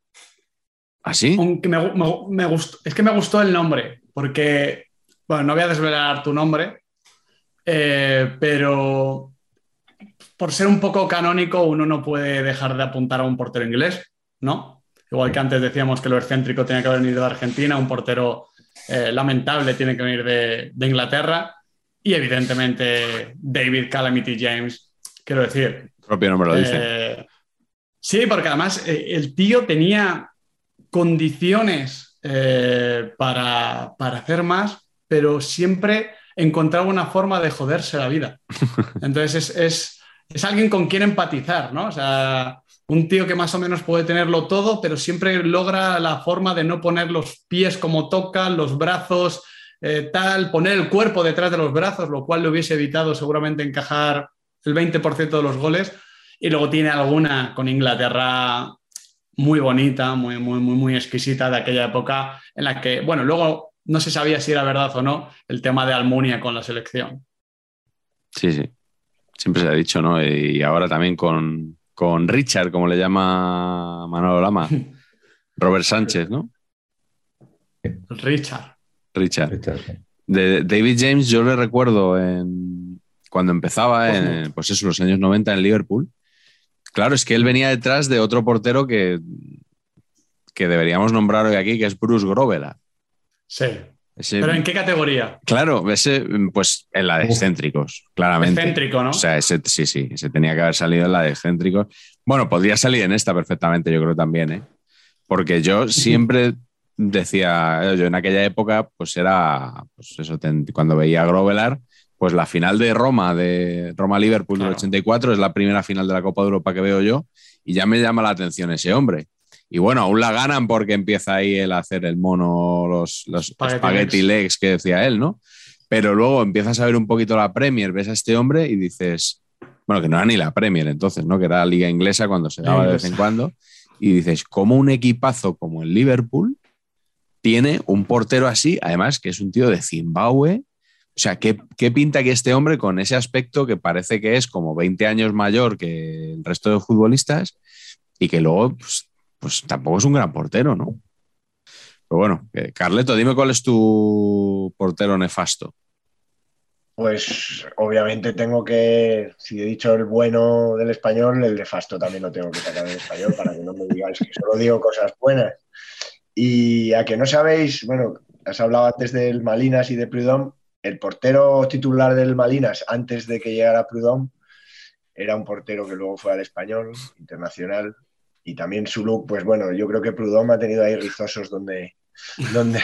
¿Ah, sí? me, gustó, es que me gustó el nombre, porque, bueno, no voy a desvelar tu nombre, eh, pero por ser un poco canónico, uno no puede dejar de apuntar a un portero inglés, ¿no? Igual que antes decíamos que lo excéntrico tenía que venir de Argentina, un portero eh, lamentable tiene que venir de, Inglaterra y evidentemente David Calamity James, quiero decir. El propio nombre lo dice. Eh, sí, porque además eh, el tío tenía condiciones para, para hacer más, pero siempre encontraba una forma de joderse la vida. Entonces es es alguien con quien empatizar, ¿no? O sea, un tío que más o menos puede tenerlo todo, pero siempre logra la forma de no poner los pies como toca, los brazos, eh, tal, poner el cuerpo detrás de los brazos, lo cual le hubiese evitado seguramente encajar el 20% de los goles y luego tiene alguna con Inglaterra muy bonita, muy, muy, muy, muy exquisita de aquella época en la que, bueno, luego no se sabía si era verdad o no el tema de Almunia con la selección. Sí, sí. Siempre se ha dicho, ¿no? Y ahora también con, con Richard, como le llama Manolo Lama. Robert Sánchez, ¿no? Richard. Richard. De David James yo le recuerdo en, cuando empezaba, en, pues eso, los años 90 en Liverpool. Claro, es que él venía detrás de otro portero que, que deberíamos nombrar hoy aquí, que es Bruce Grovela. Sí. ¿Pero en qué categoría? Claro, ese, pues en la de excéntricos, claramente. Excéntrico, ¿no? O sea, ese, sí, sí, ese tenía que haber salido en la de excéntricos. Bueno, podría salir en esta perfectamente, yo creo también, ¿eh? Porque yo siempre decía, yo en aquella época, pues era, pues eso, cuando veía a Grovelar, pues la final de Roma, de Roma-Liverpool del 84, es la primera final de la Copa de Europa que veo yo, y ya me llama la atención ese hombre. Y bueno, aún la ganan porque empieza ahí a hacer el mono, los, los spaghetti, legs. que decía él, ¿no? Pero luego empiezas a ver un poquito la Premier, ves a este hombre y dices, bueno, que no era ni la Premier entonces, ¿no? Que era la liga inglesa cuando se daba de vez en cuando. Y dices, ¿cómo un equipazo como el Liverpool tiene un portero así? Además, que es un tío de Zimbabue o sea, ¿qué, pinta que este hombre con ese aspecto que parece que es como 20 años mayor que el resto de futbolistas y que luego, pues, pues tampoco es un gran portero, ¿no? Pero bueno, Carleto, dime cuál es tu portero nefasto. Pues obviamente tengo que, si he dicho el bueno del español, el nefasto también lo tengo que sacar del español para que no me digáis que solo digo cosas buenas. Y a que no sabéis, bueno, has hablado antes del Malinas y de Prudhomme, el portero titular del Malinas antes de que llegara Prudhomme era un portero que luego fue al español, internacional, y también su look, pues bueno, yo creo que Prudhomme ha tenido ahí rizosos donde, donde,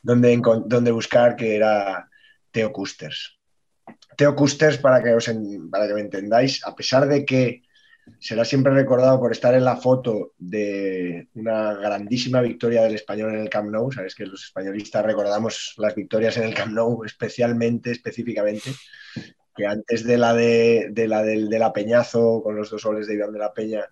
donde, donde buscar, que era Teo Custers. Teo Custers, para que, os, para que me entendáis, a pesar de que será siempre recordado por estar en la foto de una grandísima victoria del español en el Camp Nou. Sabes que los españolistas recordamos las victorias en el Camp Nou especialmente, específicamente, que antes de la de, la del de la Peñazo, con los dos soles de Iván de la Peña,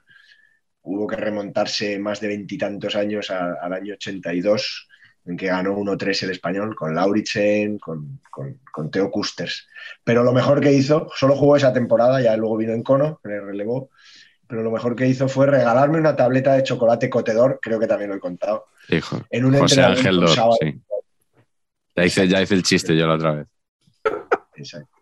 hubo que remontarse más de veintitantos años al año 82, en que ganó 1-3 el español, con Lauritsen, con, con, con, Teo Kusters. Pero lo mejor que hizo, solo jugó esa temporada, ya luego vino en cono, le relevó, pero lo mejor que hizo fue regalarme una tableta de chocolate cotedor, creo que también lo he contado. Hijo, en un José Ángel Dor, sí. Ya hice, ya hice el chiste yo la otra vez. Exacto.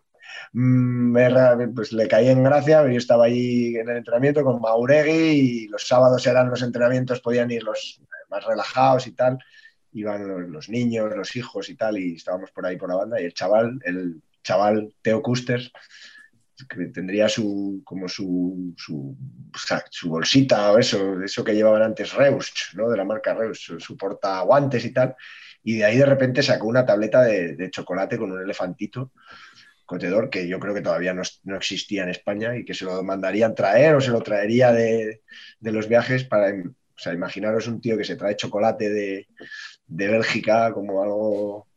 Mm, pues le caí en gracia, yo estaba ahí en el entrenamiento con Mauregui y los sábados eran los entrenamientos, podían ir los más relajados y tal, iban los, niños, los hijos y tal, y estábamos por ahí por la banda, y el chaval, el chaval Teo Custers, que tendría su, como su, su, su, bolsita o eso, eso que llevaban antes Reus, ¿no? de la marca Reus, su, su porta guantes y tal, y de ahí de repente sacó una tableta de, chocolate con un elefantito cotedor que yo creo que todavía no, no, existía en España y que se lo mandarían traer o se lo traería de, de los viajes para, o sea, imaginaros un tío que se trae chocolate de, de Bélgica como algo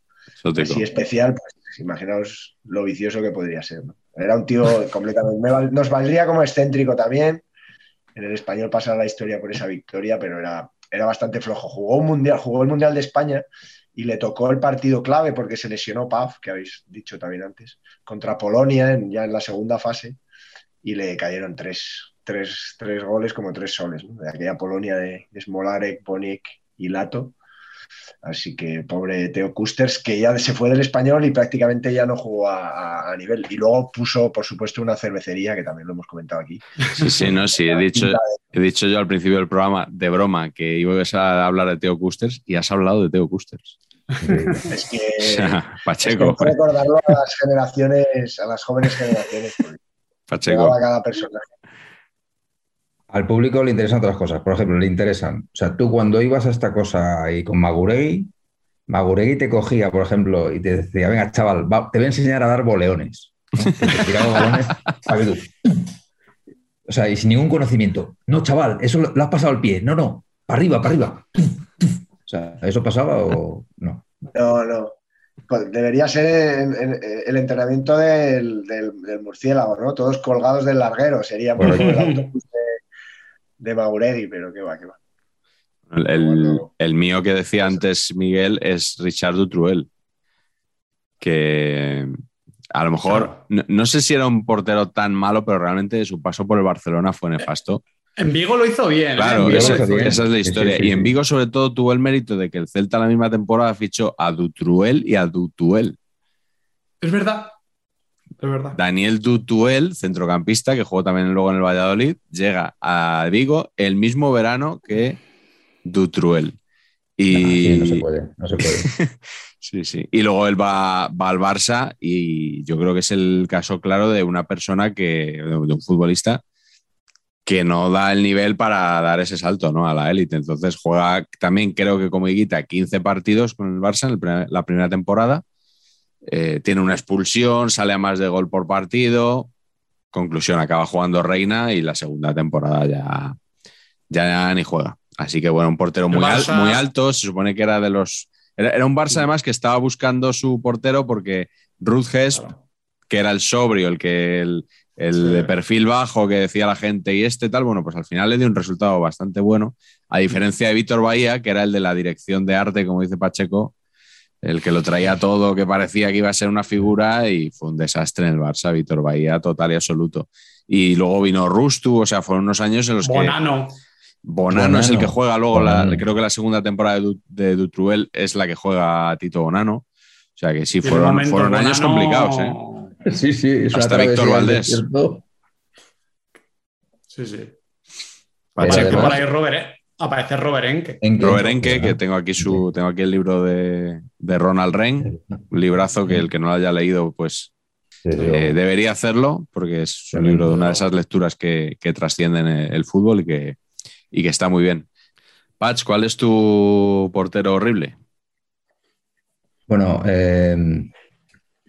así especial, pues imaginaos lo vicioso que podría ser. ¿no? Era un tío completamente. nos valdría como excéntrico también. En el español pasar la historia por esa victoria, pero era, era bastante flojo. Jugó un mundial, jugó el Mundial de España y le tocó el partido clave porque se lesionó Paf, que habéis dicho también antes, contra Polonia ya en la segunda fase y le cayeron tres, tres, tres goles como tres soles, de aquella Polonia de, de Smolarek, Bonik y Lato. Así que pobre Teo Kusters, que ya se fue del español y prácticamente ya no jugó a, nivel. Y luego puso, por supuesto, una cervecería, que también lo hemos comentado aquí. Sí, sí, no, sí. He dicho, he dicho yo al principio del programa, de broma, que ibas a hablar de Teo Kusters y has hablado de Teo Kusters. es que, Pacheco. Es recordarlo a las generaciones, a las jóvenes generaciones. Pacheco. A cada personaje. Al público le interesan otras cosas. Por ejemplo, le interesan. O sea, tú cuando ibas a esta cosa ahí con Maguregui, Maguregui te cogía, por ejemplo, y te decía, venga, chaval, te voy a enseñar a dar boleones. O sea, y sin ningún conocimiento. No, chaval, eso lo, has pasado al pie. No, no, para arriba, para arriba. O sea, ¿eso pasaba o no? No, no. Pues debería ser el, entrenamiento del, murciélago, ¿no? Todos colgados del larguero, sería por el autobús de, Mauregui, pero qué va, qué va. El, mío que decía antes Miguel es Richard Dutruel, que a lo mejor, no, sé si era un portero tan malo, pero realmente su paso por el Barcelona fue nefasto. En Vigo lo hizo bien. ¿eh? Claro, esa, es la historia. y en Vigo, sobre todo, tuvo el mérito de que el Celta la misma temporada fichó a Dutruel y a Dutuel. Es verdad. Es verdad. Daniel Dutuel, centrocampista, que jugó también luego en el Valladolid, llega a Vigo el mismo verano que Dutruel. Y... No, se puede, no se puede. sí, sí. Y luego él va, va, al Barça y yo creo que es el caso claro de una persona que, de un futbolista que no da el nivel para dar ese salto ¿no? a la élite. Entonces juega también, creo que como Higuita, 15 partidos con el Barça en la primera temporada. Eh, tiene una expulsión, sale a más de gol por partido. Conclusión, acaba jugando Reina y la segunda temporada ya, ya ni juega. Así que bueno, un portero muy, muy alto. Se supone que era de los. Era, un Barça además que estaba buscando su portero porque Ruth Hesp, que era el sobrio, el que el, el de perfil bajo que decía la gente y este tal, bueno, pues al final le dio un resultado bastante bueno, a diferencia de Víctor Bahía, que era el de la dirección de arte, como dice Pacheco, el que lo traía todo, que parecía que iba a ser una figura y fue un desastre en el Barça, Víctor Bahía, total y absoluto. Y luego vino Rustu, o sea, fueron unos años en los Bonano. que... Bonano. es el que juega luego, creo que la segunda temporada de, Dutruel es la que juega Tito Bonano. O sea que sí, fueron, fueron años complicados. ¿eh? Sí, sí. Hasta Víctor Valdés. Sí, sí. Pacheco por ahí Robert, ¿eh? Aparece Robert Enke. Robert Enke, que tengo aquí su, tengo aquí el libro de, Ronald Ren, un librazo que el que no lo haya leído, pues eh, debería hacerlo, porque es un libro de una de esas lecturas que, trascienden el fútbol y que, y que está muy bien. Patch, ¿cuál es tu portero horrible? Bueno, eh,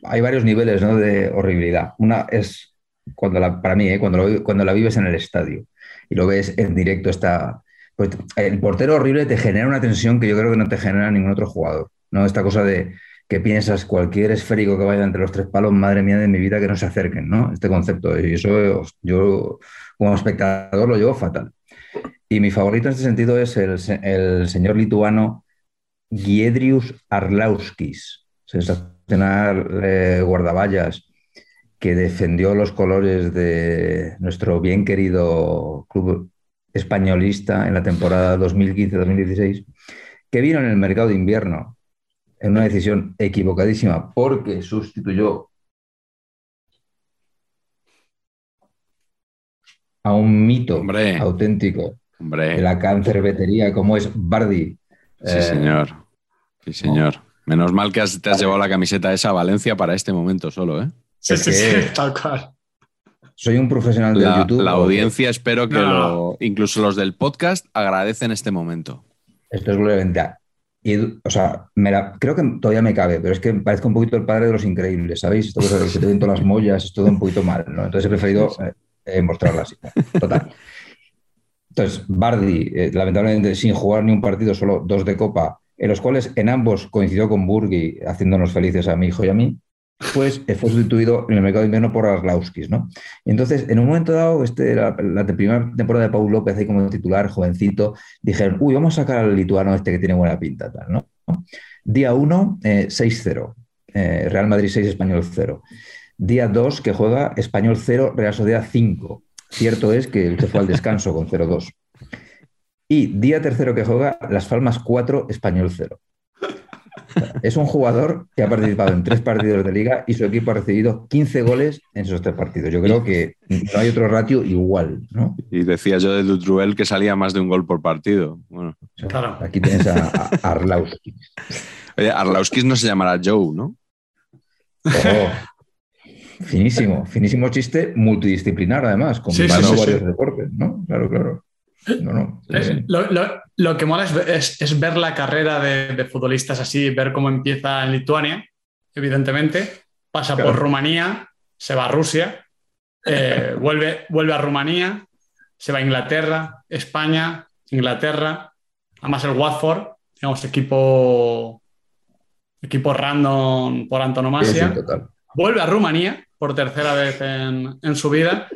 hay varios niveles de horribilidad. Una es cuando la, para mí, ¿eh? cuando, cuando la vives en el estadio y lo ves en directo, está, pues, el portero horrible te genera una tensión que yo creo que no te genera ningún otro jugador. ¿no? Esta cosa de que piensas cualquier esférico que vaya entre los tres palos, madre mía de mi vida, que no se acerquen, ¿no? Este concepto. Y eso yo como espectador lo llevo fatal. Y mi favorito en este sentido es el, señor lituano Giedrius Arlauskis sensacional guardaballas que defendió los colores de nuestro bien querido club españolista en la temporada 2015-2016, que vino en el mercado de invierno en una decisión equivocadísima porque sustituyó a un mito auténtico de la cancerbetería como es Bardi. Sí, señor. Sí, señor. Menos mal que te has llevado la camiseta esa a Valencia para este momento solo, ¿eh? Sí, sí, sí, tal cual. Soy un profesional de YouTube. La audiencia, espero que incluso los del podcast agradecen este momento. Esto es gloria y, o sea, creo que todavía me cabe, pero es que parezco un poquito el padre de los increíbles, ¿sabéis? Esto que se te ven todas las mollas, es todo un poquito mal, ¿no? Entonces he preferido eh, eh, mostrarla así. Total. Entonces, Bardi, eh, lamentablemente sin jugar ni un partido, solo dos de copa, en los cuales en ambos coincidió con Burgi, haciéndonos felices a mi hijo y a mí, pues fue sustituido en el mercado de invierno por Arlauskis, ¿no? entonces, en un momento dado, este, la, primera temporada de Paul López, ahí como titular, jovencito, dijeron, uy, vamos a sacar al lituano este que tiene buena pinta, tal, ¿no? Día 1, 6-0. Eh, eh, Real Madrid 6, Español 0. Día 2, que juega Español 0, Real Sociedad 5. Cierto es que se fue al descanso con 0-2. Y día tercero que juega, Las Palmas 4, Español 0. Es un jugador que ha participado en tres partidos de liga y su equipo ha recibido 15 goles en esos tres partidos. Yo creo que no hay otro ratio igual, ¿no? Y decía yo de Dutruel que salía más de un gol por partido. Bueno. Aquí tienes a, Arlauskis. Oye, Arlauskis no se llamará Joe, ¿no? Oh, finísimo, finísimo chiste multidisciplinar además, con varios deportes, ¿no? Claro, claro. Eh, lo, que mola es, ver la carrera de, futbolistas así, ver cómo empieza en Lituania, evidentemente, pasa por Rumanía, se va a Rusia, eh, vuelve, vuelve a Rumanía, se va a Inglaterra, España, Inglaterra, además el Watford, digamos, equipo equipo random por antonomasia. Vuelve a Rumanía por tercera vez en, su vida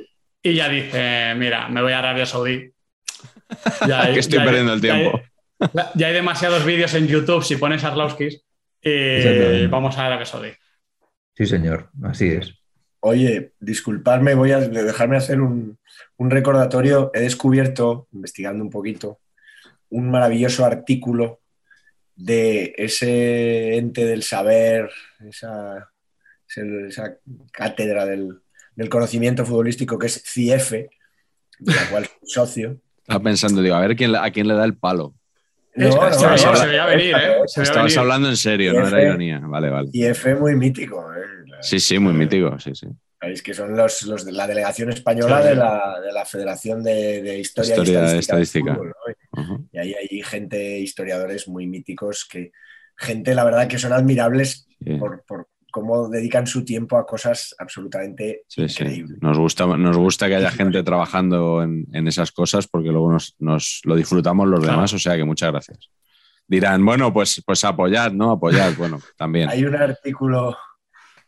y ya dice, mira, me voy a Arabia Saudí. Ya que estoy perdiendo el tiempo. Ya hay, demasiados vídeos en YouTube si pones Arlauskis y vamos a Arabia Saudí. Sí, señor, así es. Oye, disculpadme, voy a dejarme hacer un, un recordatorio. He descubierto, investigando un poquito, un maravilloso artículo de ese ente del saber, esa, cátedra del, conocimiento futbolístico que es CIEFE, de la cual soy socio. Estaba pensando, digo, a ver quién, a quién le da el palo. No, se veía venir, ¿eh? Estabas hablando en serio, no era ironía. Vale, vale. CIEFE muy mítico. ¿eh? Sí, sí, muy mítico, sí, sí. Sabéis que son los, los de la delegación española de, la, de, la, Federación de, Historia, y Estadística. Y ahí hay gente, historiadores muy míticos, que gente, la verdad, que son admirables por, por, cómo dedican su tiempo a cosas absolutamente increíbles. Nos, gusta, nos gusta que haya gente trabajando en, en esas cosas porque luego nos, nos, lo disfrutamos los demás, o sea que muchas gracias. Dirán, bueno, pues, pues apoyad, ¿no? Apoyad, bueno, también. Hay un artículo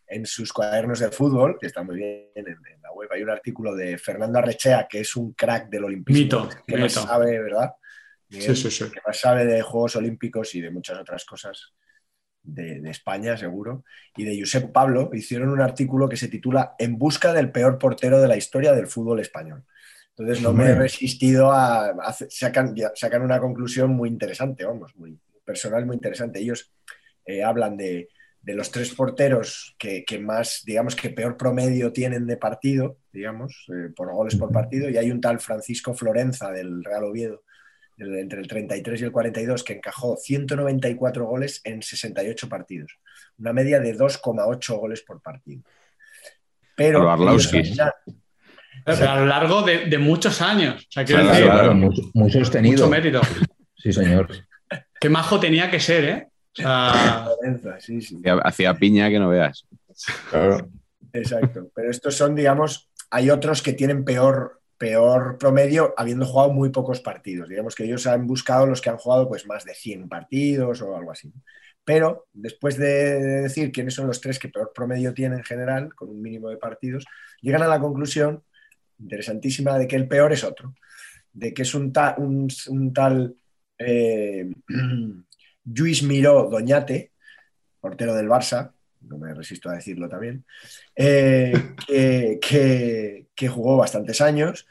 en sus cuadernos de fútbol, que está muy bien en, la web, hay un artículo de Fernando Arrechea, que es un crack del olimpismo, que más sabe, ¿verdad? sí, sí, sí. Que más sabe de Juegos Olímpicos y de muchas otras cosas de, España, seguro. Y de Josep Pablo hicieron un artículo que se titula En busca del peor portero de la historia del fútbol español. Entonces no me he resistido a, sacan, sacan, una conclusión muy interesante, vamos, muy personal, muy interesante. Ellos eh, hablan de, de los tres porteros que, más, digamos, que peor promedio tienen de partido, digamos, eh, por goles por partido, y hay un tal Francisco Florenza del Real Oviedo, entre el 33 y el 42, que encajó 194 goles en 68 partidos, una media de 2,8 goles por partido. Pero, a lo largo de, muchos años. O sea, muy, sostenido. Mucho mérito. Sí, señor. Qué majo tenía que ser, ¿eh? Hacía piña que no veas. Exacto. Pero estos son, digamos, hay otros que tienen peor, peor promedio habiendo jugado muy pocos partidos. Digamos que ellos han buscado los que han jugado pues más de 100 partidos o algo así. Pero después de decir quiénes son los tres que peor promedio tienen en general, con un mínimo de partidos, llegan a la conclusión interesantísima de que el peor es otro, de que es un, un, tal eh, Luis Miró Doñate, portero del Barça, no me resisto a decirlo también, eh, que, jugó bastantes años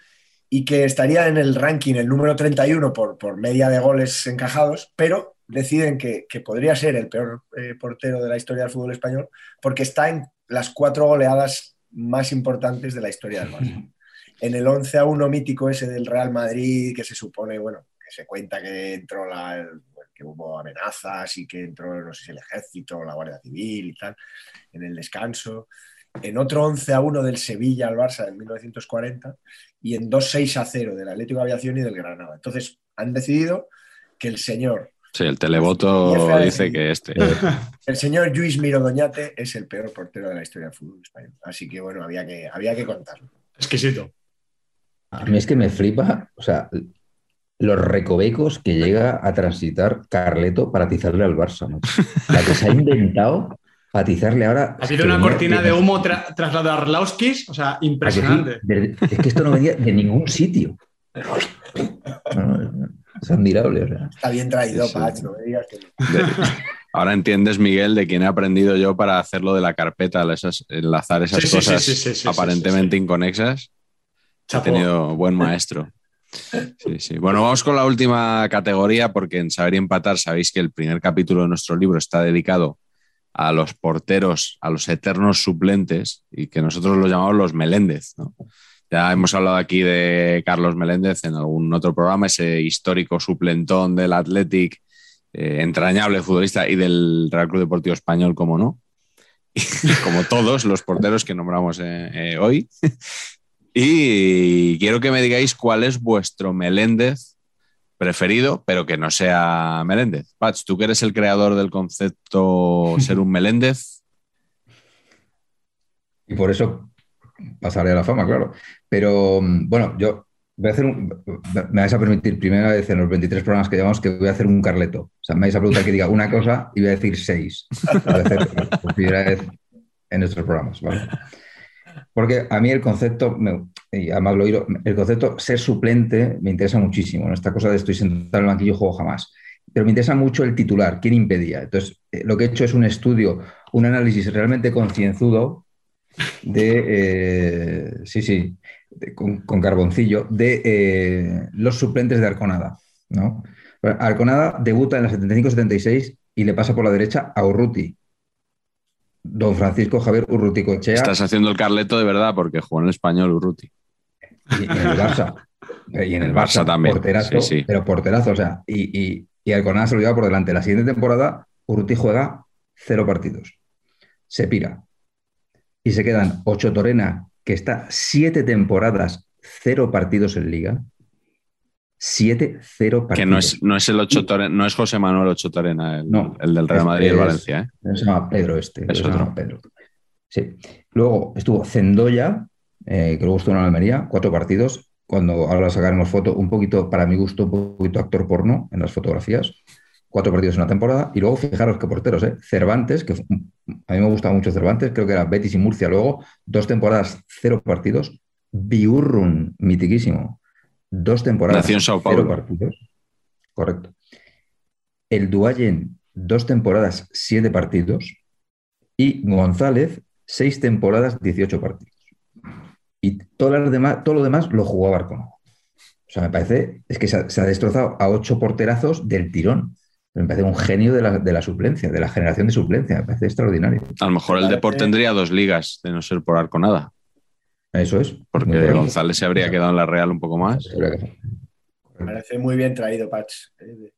y que estaría en el ranking el número 31 por, por media de goles encajados, pero deciden que, podría ser el peor eh, portero de la historia del fútbol español porque está en las cuatro goleadas más importantes de la historia del Barça. En el 11 a 1 mítico ese del Real Madrid, que se supone, bueno, que se cuenta que entró la, que hubo amenazas y que entró, no sé si el ejército, la Guardia Civil y tal, en el descanso. En otro 11 a 1 del Sevilla al Barça en 1940 y en 2 6 a 0 del Atlético de Aviación y del Granada. Entonces han decidido que el señor. Sí, el televoto dice que este. El señor Luis Miro Doñate es el peor portero de la historia del fútbol español. Así que bueno, había que, había que contarlo. Exquisito. A mí es que me flipa, o sea, los recovecos que llega a transitar Carleto para atizarle al Barça. La que se ha inventado para atizarle ahora. Ha sido una cortina de humo tras la de Arlauskis, o sea, impresionante. es que esto no venía de ningún sitio. es admirable. Está bien traído, no me digas que Ahora entiendes, Miguel, de quién he aprendido yo para hacerlo de la carpeta, esas, enlazar esas cosas aparentemente inconexas. He tenido buen maestro. Sí, sí. Bueno, vamos con la última categoría porque en Saber y Empatar sabéis que el primer capítulo de nuestro libro está dedicado a los porteros, a los eternos suplentes y que nosotros los llamamos los Meléndez. Ya hemos hablado aquí de Carlos Meléndez en algún otro programa, ese histórico suplentón del Athletic, eh, entrañable futbolista y del Real Club Deportivo Español, como no. como todos los porteros que nombramos eh, eh, hoy. Y quiero que me digáis cuál es vuestro Meléndez preferido, pero que no sea Meléndez. Patch, tú que eres el creador del concepto ser un Meléndez. Y por eso pasaré a la fama, claro. Pero bueno, yo Voy a hacer un, me vais a permitir, primera vez en los 23 programas que llevamos, que voy a hacer un carleto. O sea, me vais a preguntar que diga una cosa y voy a decir seis. Voy a hacer por primera vez en estos programas. ¿vale? Porque a mí el concepto, y además lo el concepto ser suplente me interesa muchísimo. Esta cosa de estoy sentado en el banquillo juego jamás. Pero me interesa mucho el titular, quién impedía. Entonces, eh, lo que he hecho es un estudio, un análisis realmente concienzudo de, eh, sí, sí, con, carboncillo, de eh, los suplentes de Arconada. Arconada debuta en la 75-76 y le pasa por la derecha a Urruti. Don Francisco Javier Urruti Cochea. Estás haciendo el carleto de verdad porque jugó en el español Urruti. Y en el Barça. Y en el Barça, también. Porterazo, pero porterazo. O sea, y, y, y se lo lleva por delante. La siguiente temporada, Urruti juega cero partidos. Se pira. Y se quedan ocho Torena, que está siete temporadas, cero partidos en liga. Siete, cero partidos. Que no es, no es el ocho Torena, no es José Manuel Ocho Torena, el, no, el del Real Madrid y el Valencia. ¿eh? Se llama Pedro este. Es se llama Pedro. Sí. Luego estuvo Zendoya, eh, que luego estuvo en Almería, cuatro partidos. Cuando ahora sacaremos foto, un poquito, para mi gusto, un poquito actor porno en las fotografías cuatro partidos en una temporada. Y luego, fijaros qué porteros, ¿eh? Cervantes, que a mí me gusta mucho Cervantes, creo que era Betis y Murcia luego, dos temporadas, cero partidos. Biurrun, mitiquísimo, dos temporadas, cero partidos. Correcto. El Duayen, dos temporadas, siete partidos. Y González, seis temporadas, 18 partidos. Y todo lo demás, todo lo, demás lo jugó. O sea, me parece, es que se ha, destrozado a ocho porterazos del tirón me parece un genio de la, suplencia, de la generación de suplencia, me parece extraordinario. A lo mejor el deporte tendría dos ligas, de no ser por Arconada. Eso es. Porque González se habría quedado en la Real un poco más. Me parece muy bien traído, Patch. Eh,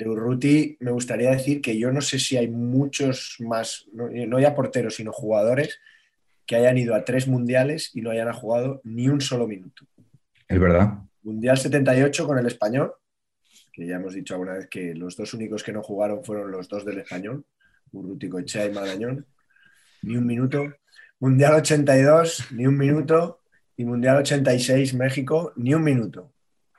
de Urruti me gustaría decir que yo no sé si hay muchos más, no, ya porteros, sino jugadores que hayan ido a tres mundiales y no hayan jugado ni un solo minuto. Es verdad. Mundial 78 con el español, que ya hemos dicho alguna vez que los dos únicos que no jugaron fueron los dos del español, Urrutico Echea y Magañón, ni un minuto. Mundial 82, ni un minuto. Y Mundial 86, México, ni un minuto.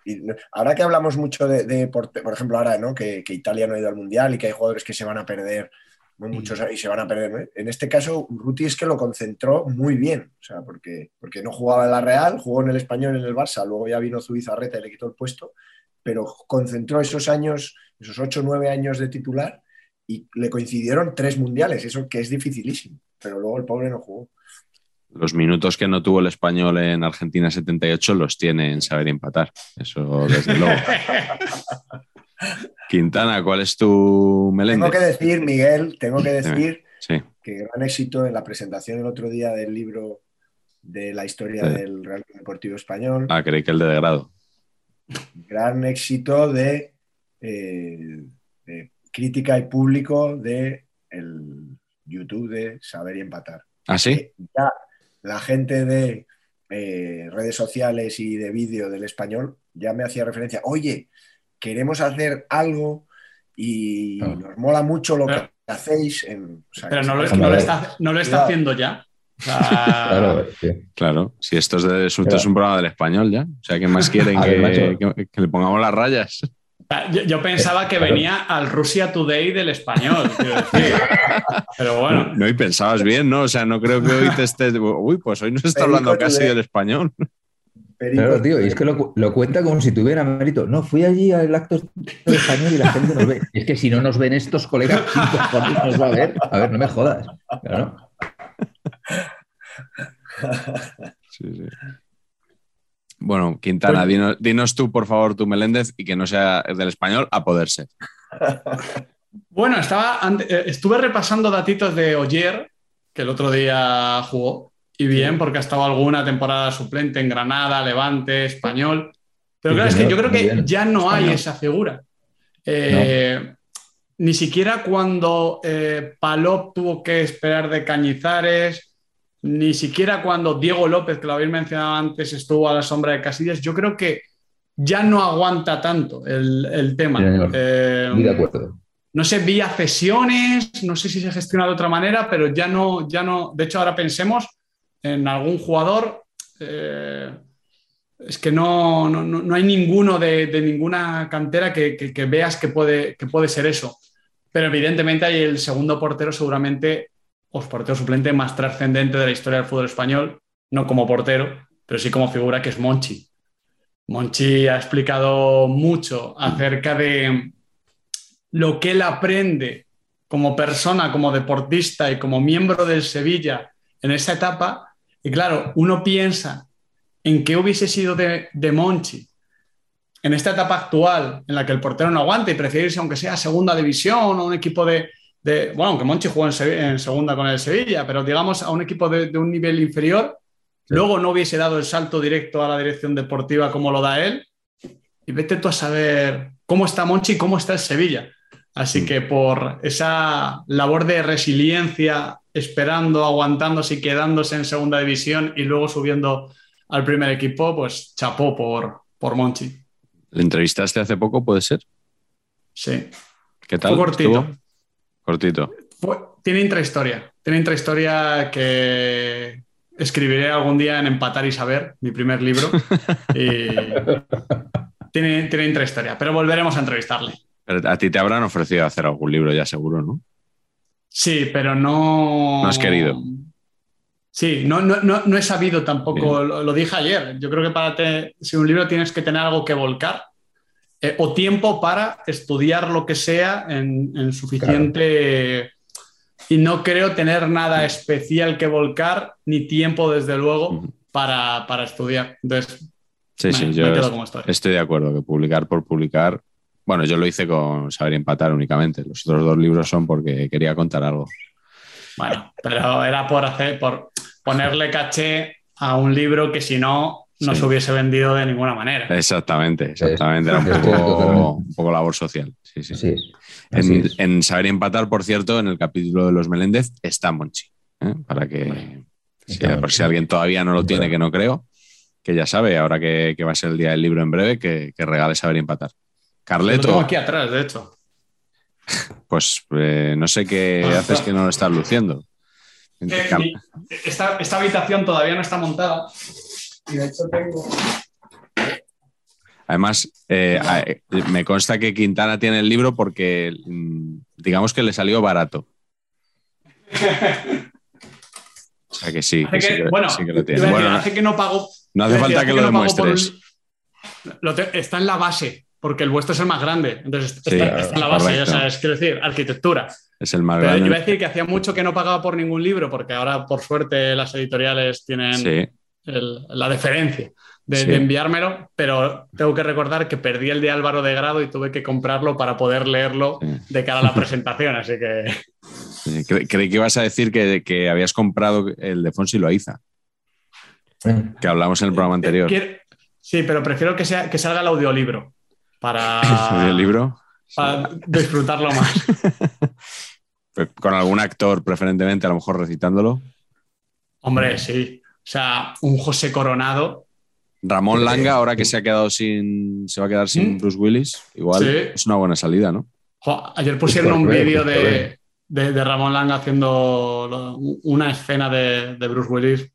Y ahora que hablamos mucho de, por, ejemplo, ahora ¿no? Que, Italia no ha ido al Mundial y que hay jugadores que se van a perder, muchos y se van a perder. En este caso, Ruti es que lo concentró muy bien, o sea, porque, porque no jugaba en la Real, jugó en el Español, en el Barça, luego ya vino Zubizarreta y le quitó el puesto, pero concentró esos años, esos ocho o nueve años de titular y le coincidieron tres mundiales, eso que es dificilísimo, pero luego el pobre no jugó. Los minutos que no tuvo el español en Argentina 78 los tiene en saber empatar, eso desde luego. Quintana, ¿cuál es tu Meléndez? Tengo que decir, Miguel, tengo que decir que gran éxito en la presentación el otro día del libro de la historia del Real Deportivo Español. Ah, creí que el de degrado gran éxito de, eh, crítica y público de el YouTube de Saber y Empatar. ¿Ah, sí? Ya la gente de eh, redes sociales y de vídeo del español ya me hacía referencia, oye, queremos hacer algo y nos mola mucho lo que hacéis. pero no lo, está, no lo está haciendo ya. Claro, claro, si esto es, de, esto es un programa del español ya. O sea, ¿qué más quieren? que, le pongamos las rayas. Yo, pensaba que venía al Russia Today del español, Pero bueno. No, y pensabas bien, ¿no? O sea, no creo que hoy te estés. Uy, pues hoy no se está hablando casi del español. Claro, tío, y es que lo, cuenta como si tuviera mérito. No, fui allí al acto del español y la gente nos ve. es que si no nos ven estos colegas, ¿cuántos nos va a ver? A ver, no me jodas. Claro. Bueno, Quintana, dinos, tú, por favor, tu Meléndez y que no sea del español a poder ser. Bueno, estaba, eh, estuve repasando datitos de Oyer, que el otro día jugó, y bien, porque ha estado alguna temporada suplente en Granada, Levante, Español. Pero claro, es que yo creo que ya no hay esa figura. Eh, ni siquiera cuando eh, Palop tuvo que esperar de Cañizares, ni siquiera cuando Diego López, que lo habéis mencionado antes, estuvo a la sombra de Casillas, yo creo que ya no aguanta tanto el, tema. Eh, de acuerdo. No sé, vía cesiones, no sé si se gestiona de otra manera, pero ya no, ya no. De hecho, ahora pensemos en algún jugador. Eh, es que no, no, hay ninguno de, ninguna cantera que, veas que puede, que puede ser eso. Pero evidentemente hay el segundo portero seguramente, o portero suplente más trascendente de la historia del fútbol español, no como portero, pero sí como figura que es Monchi. Monchi ha explicado mucho acerca de lo que él aprende como persona, como deportista y como miembro del Sevilla en esa etapa. Y claro, uno piensa en qué hubiese sido de, Monchi en esta etapa actual en la que el portero no aguanta y prefiere irse aunque sea a segunda división o un equipo de, bueno, aunque Monchi jugó en, segunda con el Sevilla, pero digamos a un equipo de, un nivel inferior, luego no hubiese dado el salto directo a la dirección deportiva como lo da él. Y vete tú a saber cómo está Monchi y cómo está el Sevilla. Así mm. que por esa labor de resiliencia, esperando, aguantándose y quedándose en segunda división y luego subiendo al primer equipo, pues chapó por, por Monchi. ¿Le entrevistaste hace poco, puede ser? Sí. ¿Qué tal? cortito. Cortito. tiene intrahistoria. Tiene intrahistoria que escribiré algún día en Empatar y Saber, mi primer libro. tiene, tiene intrahistoria, pero volveremos a entrevistarle. a ti te habrán ofrecido hacer algún libro ya seguro, ¿no? Sí, pero no... No has querido. Sí, no, no, no, he sabido tampoco, lo, dije ayer, yo creo que para te, si un libro tienes que tener algo que volcar eh, o tiempo para estudiar lo que sea en, suficiente... Y no creo tener nada especial que volcar, ni tiempo, desde luego, para, estudiar. Entonces, sí, sí, yo estoy de acuerdo que publicar por publicar. Bueno, yo lo hice con Saber Empatar únicamente. Los otros dos libros son porque quería contar algo. Bueno, pero era por hacer, por ponerle caché a un libro que si no, no se hubiese vendido de ninguna manera. Exactamente, exactamente. Era un poco, labor social. Sí, sí. En, Saber Empatar, por cierto, en el capítulo de los Meléndez está Monchi. ¿eh? Para que, por si alguien todavía no lo tiene, que no creo, que ya sabe, ahora que, va a ser el día del libro en breve, que, regale Saber Empatar. Carleto. Lo tengo aquí atrás, de hecho. Pues eh, no sé qué ah, haces que no lo estás luciendo. esta, habitación todavía no está montada. Y de hecho tengo. Además, eh, me consta que Quintana tiene el libro porque, mm, digamos que le salió barato. O sea que sí, bueno, lo tiene. hace que no pago. No hace falta que, lo demuestres. está en la base porque el vuestro es el más grande. Entonces, está, en la base, o sea, es quiero decir, arquitectura. Es el más grande. Yo iba a decir que hacía mucho que no pagaba por ningún libro, porque ahora, por suerte, las editoriales tienen la deferencia de, enviármelo, pero tengo que recordar que perdí el de Álvaro de Grado y tuve que comprarlo para poder leerlo de cara a la presentación, así que... creí que ibas a decir que, habías comprado el de Fonsi Loaiza, que hablamos en el programa anterior. Sí, pero prefiero que, sea, que salga el audiolibro para, el libro? para disfrutarlo más. ¿Con algún actor preferentemente, a lo mejor recitándolo? Hombre, sí. O sea, un José Coronado. Ramón Langa, ahora que se ha quedado sin. se va a quedar sin ¿Mm? Bruce Willis, igual es una buena salida, ¿no? ayer pusieron un vídeo de, Ramón Langa haciendo una escena de, Bruce Willis.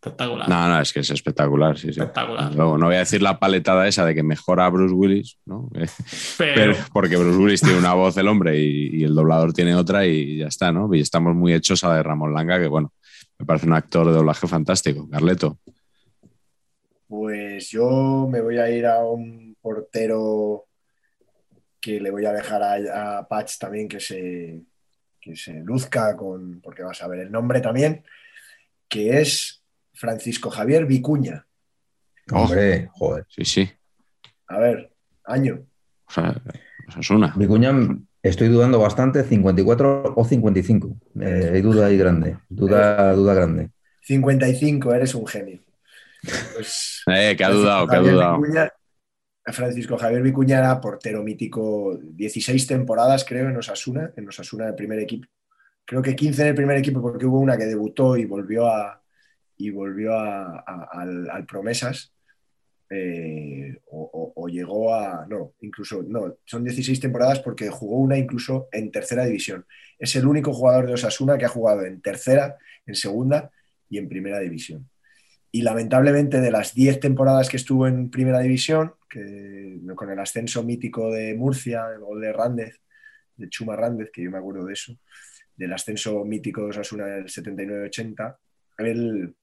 Espectacular. No, no, es que es espectacular, sí, Espectacular. Luego, no voy a decir la paletada esa de que mejora a Bruce Willis, ¿no? Pero... porque Bruce Willis tiene una voz el hombre y, el doblador tiene otra y ya está, ¿no? Y estamos muy hechos a la de Ramón Langa, que bueno, me parece un actor de doblaje fantástico. Carleto. Pues yo me voy a ir a un portero que le voy a dejar a, a Patch también que se, que se luzca con, porque vas a ver el nombre también, que es Francisco Javier Vicuña. Hombre, joder. Sí, sí. A ver, año. O sea, una. Vicuña, estoy dudando bastante, 54 o 55. Eh, hay duda ahí grande. Duda, duda grande. 55, eres un genio. Pues, eh, que ha dudado, que ha dudado. Francisco Javier Vicuña era portero mítico, 16 temporadas creo en Osasuna, en Osasuna del primer equipo. Creo que 15 en el primer equipo porque hubo una que debutó y volvió a, y volvió al, Promesas. Eh, o, llegó a. No, incluso. No, son 16 temporadas porque jugó una incluso en tercera división. Es el único jugador de Osasuna que ha jugado en tercera, en segunda y en primera división. y lamentablemente de las 10 temporadas que estuvo en Primera División, que, con el ascenso mítico de Murcia, el gol de Rández, de Chuma Rández, que yo me acuerdo de eso, del ascenso mítico de Osasuna del 79-80, él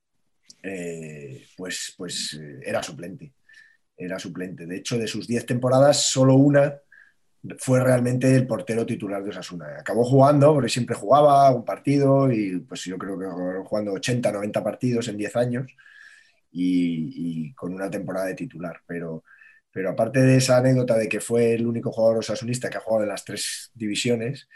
eh, pues, pues eh, era suplente. Era suplente. De hecho, de sus 10 temporadas, solo una fue realmente el portero titular de Osasuna. Acabó jugando, porque siempre jugaba un partido y pues yo creo que jugando 80, 90 partidos en 10 años y, con una temporada de titular. Pero, pero aparte de esa anécdota de que fue el único jugador osasunista que ha jugado en las tres divisiones,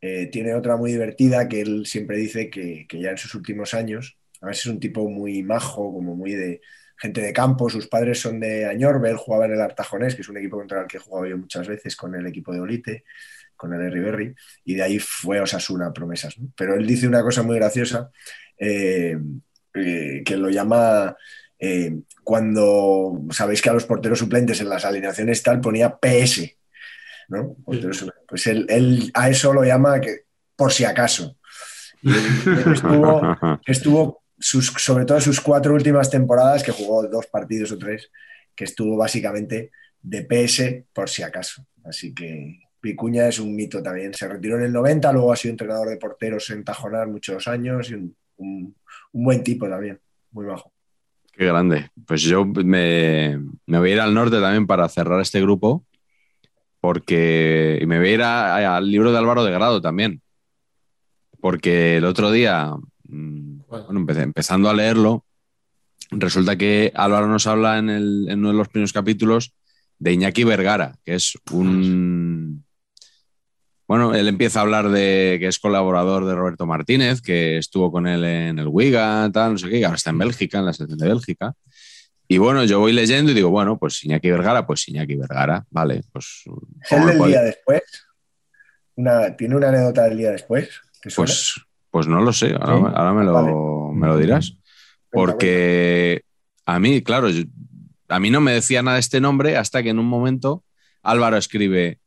eh, tiene otra muy divertida que él siempre dice que, que ya en sus últimos años, a veces es un tipo muy majo, como muy de gente de campo, sus padres son de Añorbe, él jugaba en el Artajonés, que es un equipo contra el que he jugado yo muchas veces con el equipo de Olite, con el Riverri, y de ahí fue Osasuna promesas. Pero él dice una cosa muy graciosa, eh, eh, que lo llama... Eh, cuando sabéis que a los porteros suplentes en las alineaciones tal ponía PS, ¿no? Pues él, a eso lo llama que por si acaso. estuvo, estuvo sobre todo sus cuatro últimas temporadas, que jugó dos partidos o tres, que estuvo básicamente de PS por si acaso. Así que Picuña es un mito también. Se retiró en el 90, luego ha sido entrenador de porteros en Tajonar muchos años y un, buen tipo también, muy bajo. Qué grande. Pues yo me, voy a ir al norte también para cerrar este grupo, porque y me voy a ir al libro de Álvaro de Grado también, porque el otro día mm, bueno, empezando a leerlo, resulta que Álvaro nos habla en, uno de los primeros capítulos de Iñaki Vergara, que es un... Bueno, él empieza a hablar de que es colaborador de Roberto Martínez, que estuvo con él en el Wigan, tal, no sé qué, que ahora está en Bélgica, en la selección de Bélgica. Y bueno, yo voy leyendo y digo, bueno, pues Iñaki Vergara, pues Iñaki Vergara, vale, pues... ¿Es del día después? ¿Tiene una anécdota del día después? Pues, pues no lo sé, ahora, me, lo, dirás. Porque a mí, claro, a mí no me decía nada este nombre hasta que en un momento Álvaro escribe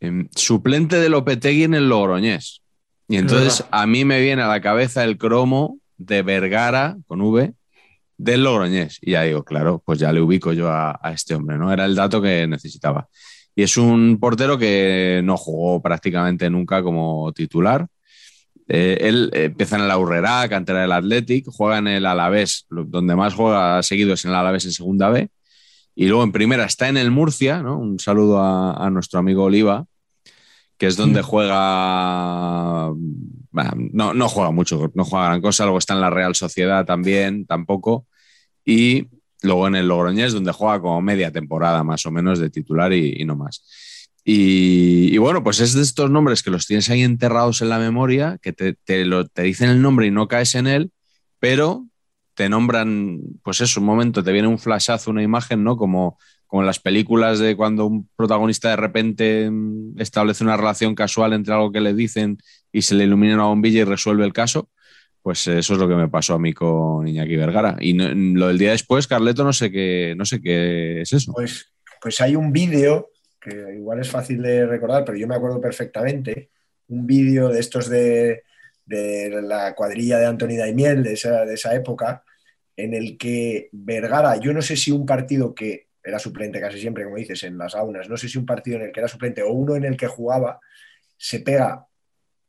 em, suplente de Lopetegui en el Logroñés. Y entonces a mí me viene a la cabeza el cromo de Vergara, con V, del Logroñés. Y ya digo, claro, pues ya le ubico yo a, a, este hombre, ¿no? Era el dato que necesitaba. Y es un portero que no jugó prácticamente nunca como titular. Eh, él empieza en el Aurrera, cantera del Athletic, juega en el Alavés, donde más juega seguido es en el Alavés en segunda B, y luego en primera está en el Murcia, ¿no? Un saludo a, nuestro amigo Oliva, que es donde juega. no, no, juega mucho, no juega gran cosa. Luego está en la Real Sociedad también, tampoco. Y luego en el Logroñés, donde juega como media temporada más o menos de titular y no más. Y, bueno, pues es de estos nombres que los tienes ahí enterrados en la memoria, que te, te, dicen el nombre y no caes en él, pero te nombran, pues eso, un momento, te viene un flashazo, una imagen, ¿no? Como, como en las películas de cuando un protagonista de repente mm, establece una relación casual entre algo que le dicen y se le ilumina una bombilla y resuelve el caso. Pues eso es lo que me pasó a mí con Iñaki Vergara. Y lo del día después, Carleto, no sé qué, no sé qué es eso. Pues, pues hay un vídeo que igual es fácil de recordar, pero yo me acuerdo perfectamente, un vídeo de estos de, la cuadrilla de Anthony Daimiel, de esa, de esa época, en el que Vergara, yo no sé si un partido que era suplente casi siempre, como dices, en las aunas, no sé si un partido en el que era suplente o uno en el que jugaba, se pega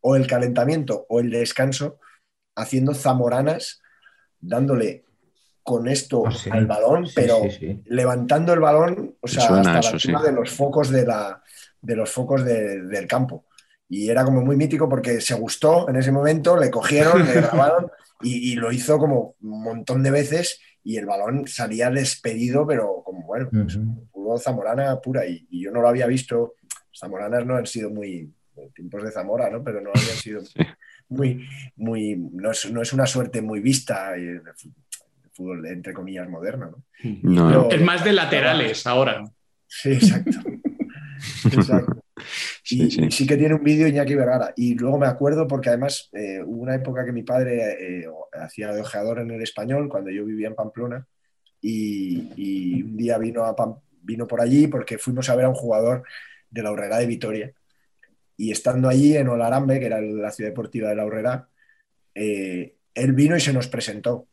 o el calentamiento o el descanso haciendo zamoranas, dándole con esto ah, al balón, pero levantando el balón, o sea, hasta la de los focos de, la, de los focos del campo. Y era como muy mítico porque se gustó en ese momento, le cogieron, le grabaron y, lo hizo como un montón de veces y el balón salía despedido, pero como bueno, pues, zamorana pura y, yo no lo había visto. Zamoranas no han sido muy tiempos de Zamora, ¿no? Pero no habían sido muy, muy, no es, no es una suerte muy vista fútbol, entre comillas, moderno. ¿no? es más de laterales ahora. Sí, exacto. exacto. Y sí. que tiene un vídeo Iñaki Vergara. Y luego me acuerdo porque además eh, hubo una época que mi padre eh, hacía de ojeador en el español cuando yo vivía en Pamplona y, un día vino, a vino por allí porque fuimos a ver a un jugador de la Horrera de Vitoria. Y estando allí en Olarambe, que era la ciudad deportiva de la Horrera, eh, él vino y se nos presentó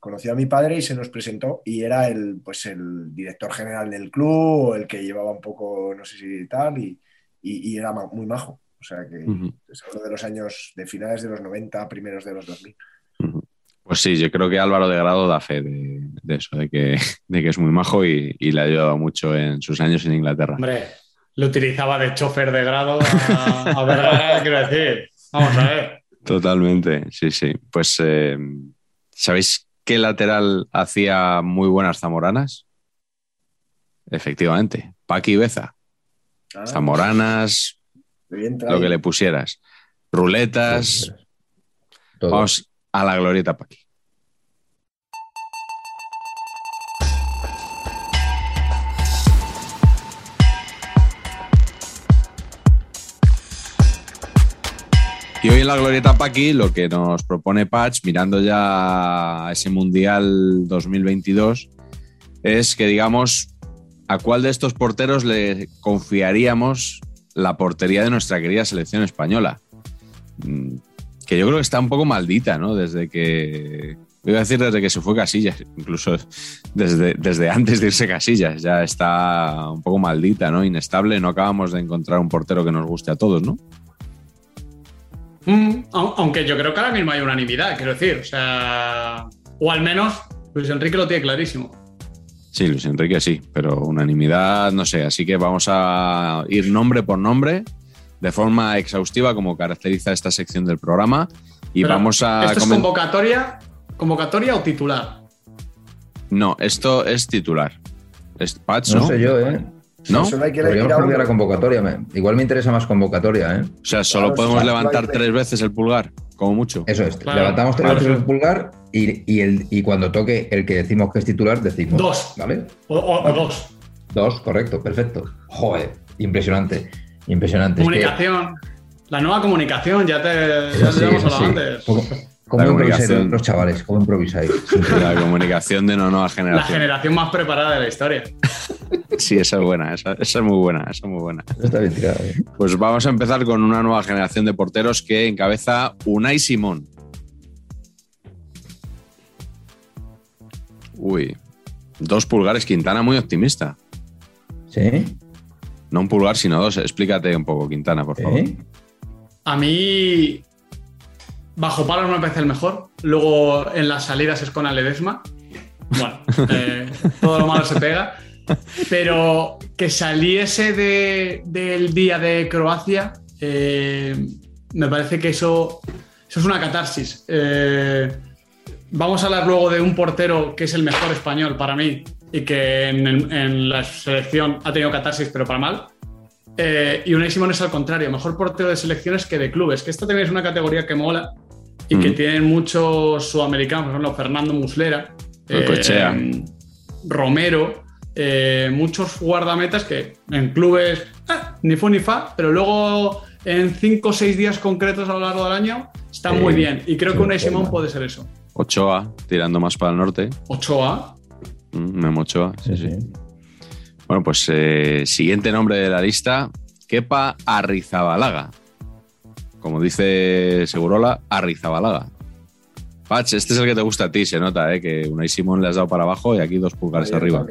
conoció a mi padre y se nos presentó y era el, pues el director general del club, el que llevaba un poco, no sé si tal, y, y, era muy majo. O sea que es uno de los años de finales de los 90, primeros de los 2000. Pues sí, yo creo que Álvaro de Grado da fe de, eso, de que, de que, es muy majo y, le ha ayudado mucho en sus años en Inglaterra. Hombre, lo utilizaba de chofer de grado a, a Vergara, quiero decir. Vamos a ver. Totalmente, sí, sí. Pues, eh, ¿sabéis qué lateral hacía muy buenas zamoranas? Efectivamente, Paqui Beza. Ah. zamoranas, lo que le pusieras. Ruletas. Vamos a la glorieta Paqui. Y hoy en la Glorieta Paqui lo que nos propone Patch, mirando ya ese Mundial 2022, es que digamos a cuál de estos porteros le confiaríamos la portería de nuestra querida selección española. Mm, que yo creo que está un poco maldita, ¿no? Desde que. Voy a decir desde que se fue Casillas, incluso desde, desde antes de irse Casillas, ya está un poco maldita, ¿no? Inestable, no acabamos de encontrar un portero que nos guste a todos, ¿no? Mm, aunque yo creo que ahora mismo hay unanimidad, quiero decir. O sea, o al menos Luis Enrique lo tiene clarísimo. Sí, Luis Enrique sí, pero unanimidad no sé. Así que vamos a ir nombre por nombre de forma exhaustiva, como caracteriza esta sección del programa. Y vamos a. ¿Esto es convocatoria, convocatoria o titular? No, esto es titular. Es Patch, ¿no? sé yo, ¿eh? ¿No? Solo hay que Podríamos cambiar la convocatoria. Igual me interesa más convocatoria, ¿eh? O sea, solo podemos levantar tres veces el pulgar, como mucho. Eso es. Levantamos tres veces el pulgar y, el, y cuando toque el que decimos que es titular, decimos. Dos. ¿Vale? O, dos. Dos, correcto, perfecto. Joder, impresionante. Impresionante. Comunicación. La nueva comunicación, ya te ya sí, hablado antes. ¿Cómo improvisáis los chavales? ¿Cómo improvisáis? La comunicación de una nueva generación. La generación más preparada de la historia. Sí, esa es buena, esa, es muy buena, esa es muy buena. Está bien tirado. ¿eh? Pues vamos a empezar con una nueva generación de porteros que encabeza Unai Simón. Uy, dos pulgares, Quintana muy optimista. ¿Sí? No un pulgar, sino dos. Explícate un poco, Quintana, por favor. A mí, bajo palos me parece el mejor. Luego en las salidas es con Aledesma. Bueno, eh, todo lo malo se pega. Pero que saliese del día de Croacia, eh, me parece que eso, eso es una catarsis. Eh, vamos a hablar luego de un portero que es el mejor español para mí y que en, la selección ha tenido catarsis, pero para mal. Eh, y Unai Simón es al contrario, mejor portero de selecciones que de clubes, que esta también es una categoría que mola y que tienen muchos sudamericanos, por ejemplo, Fernando Muslera, Romero, eh, muchos guardametas que en clubes ah, ni fu ni fa, pero luego en cinco o seis días concretos a lo largo del año están muy bien. Y creo que un Simón puede ser eso. Ochoa, tirando más para el norte. Ochoa. Mm, Memo Ochoa, sí, sí. Bueno, pues eh, siguiente nombre de la lista, Kepa Arrizabalaga. Como dice Segurola, Arrizabalaga. Patch, este es el que te gusta a ti, se nota, ¿eh? que Unai Simón le has dado para abajo y aquí dos pulgares arriba.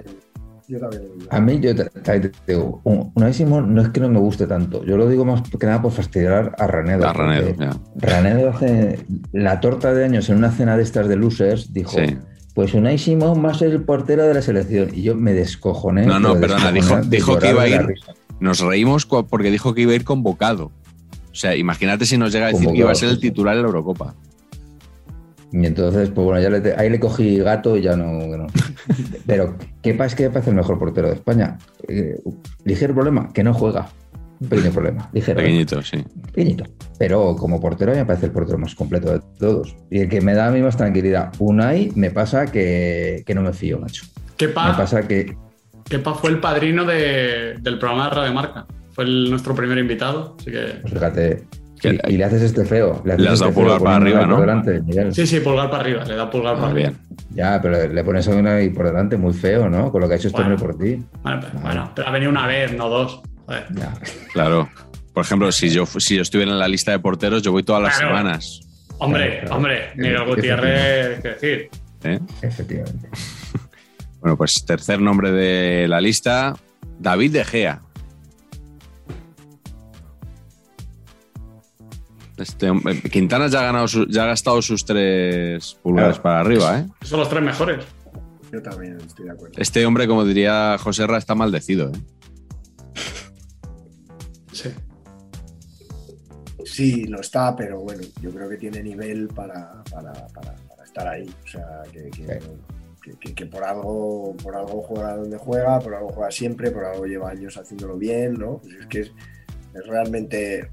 A mí, yo te, digo, una Simón no es que no me guste tanto, yo lo digo más que nada por fastidiar a Ranedo. A Ranedo, Ranedo hace la torta de años en una cena de estas de losers, dijo. Pues Unai Simón va a ser el portero de la selección. Y yo me descojoné. No, no, perdona, dijo, dijo que iba a ir. Nos reímos porque dijo que iba a ir convocado. O sea, imagínate si nos llega a decir que iba a ser el titular de la Eurocopa. Y entonces, pues bueno, ya ahí le cogí gato y ya no. Pero, ¿qué pasa? Es que me parece el mejor portero de España. Eh, ligero problema, que no juega. Un pequeño problema, ligero. Pequeñito, sí. Pequeñito. Pero como portero, me parece el portero más completo de todos. Y el que me da a mí más tranquilidad. Unai me pasa que, que no me fío, macho. ¿Qué Me pasa que. Kepa fue el padrino del programa de Radio Marca. Fue nuestro primer invitado. Así que. Pues fíjate, y, le haces este feo. Le, has dado este pulgar para arriba, ¿no? sí, sí, pulgar para arriba. Le da pulgar para arriba. Ya, pero le pones a uno ahí por delante muy feo, ¿no? Con lo que ha hecho este hombre por ti. Bueno, pero, ha venido una vez, no dos. Claro. Por ejemplo, si yo, si yo estuviera en la lista de porteros, yo voy todas las semanas. Hombre, hombre, Miguel Gutiérrez, qué decir. ¿eh? Efectivamente. Bueno, pues tercer nombre de la lista, David De Gea. Este Quintana ya ha, ganado su- ya ha gastado sus tres pulgares Claro. para arriba, ¿eh? Son los tres mejores. Yo también estoy de acuerdo. Este hombre, como diría José Ra, está maldecido, ¿eh? Sí. Sí, lo está, pero bueno, yo creo que tiene nivel para, para, para- para estar ahí. O sea, que, que- Sí. que- que- que por algo por algo juega donde juega, por algo juega siempre, por algo lleva años haciéndolo bien, ¿no? Pues es que es, es realmente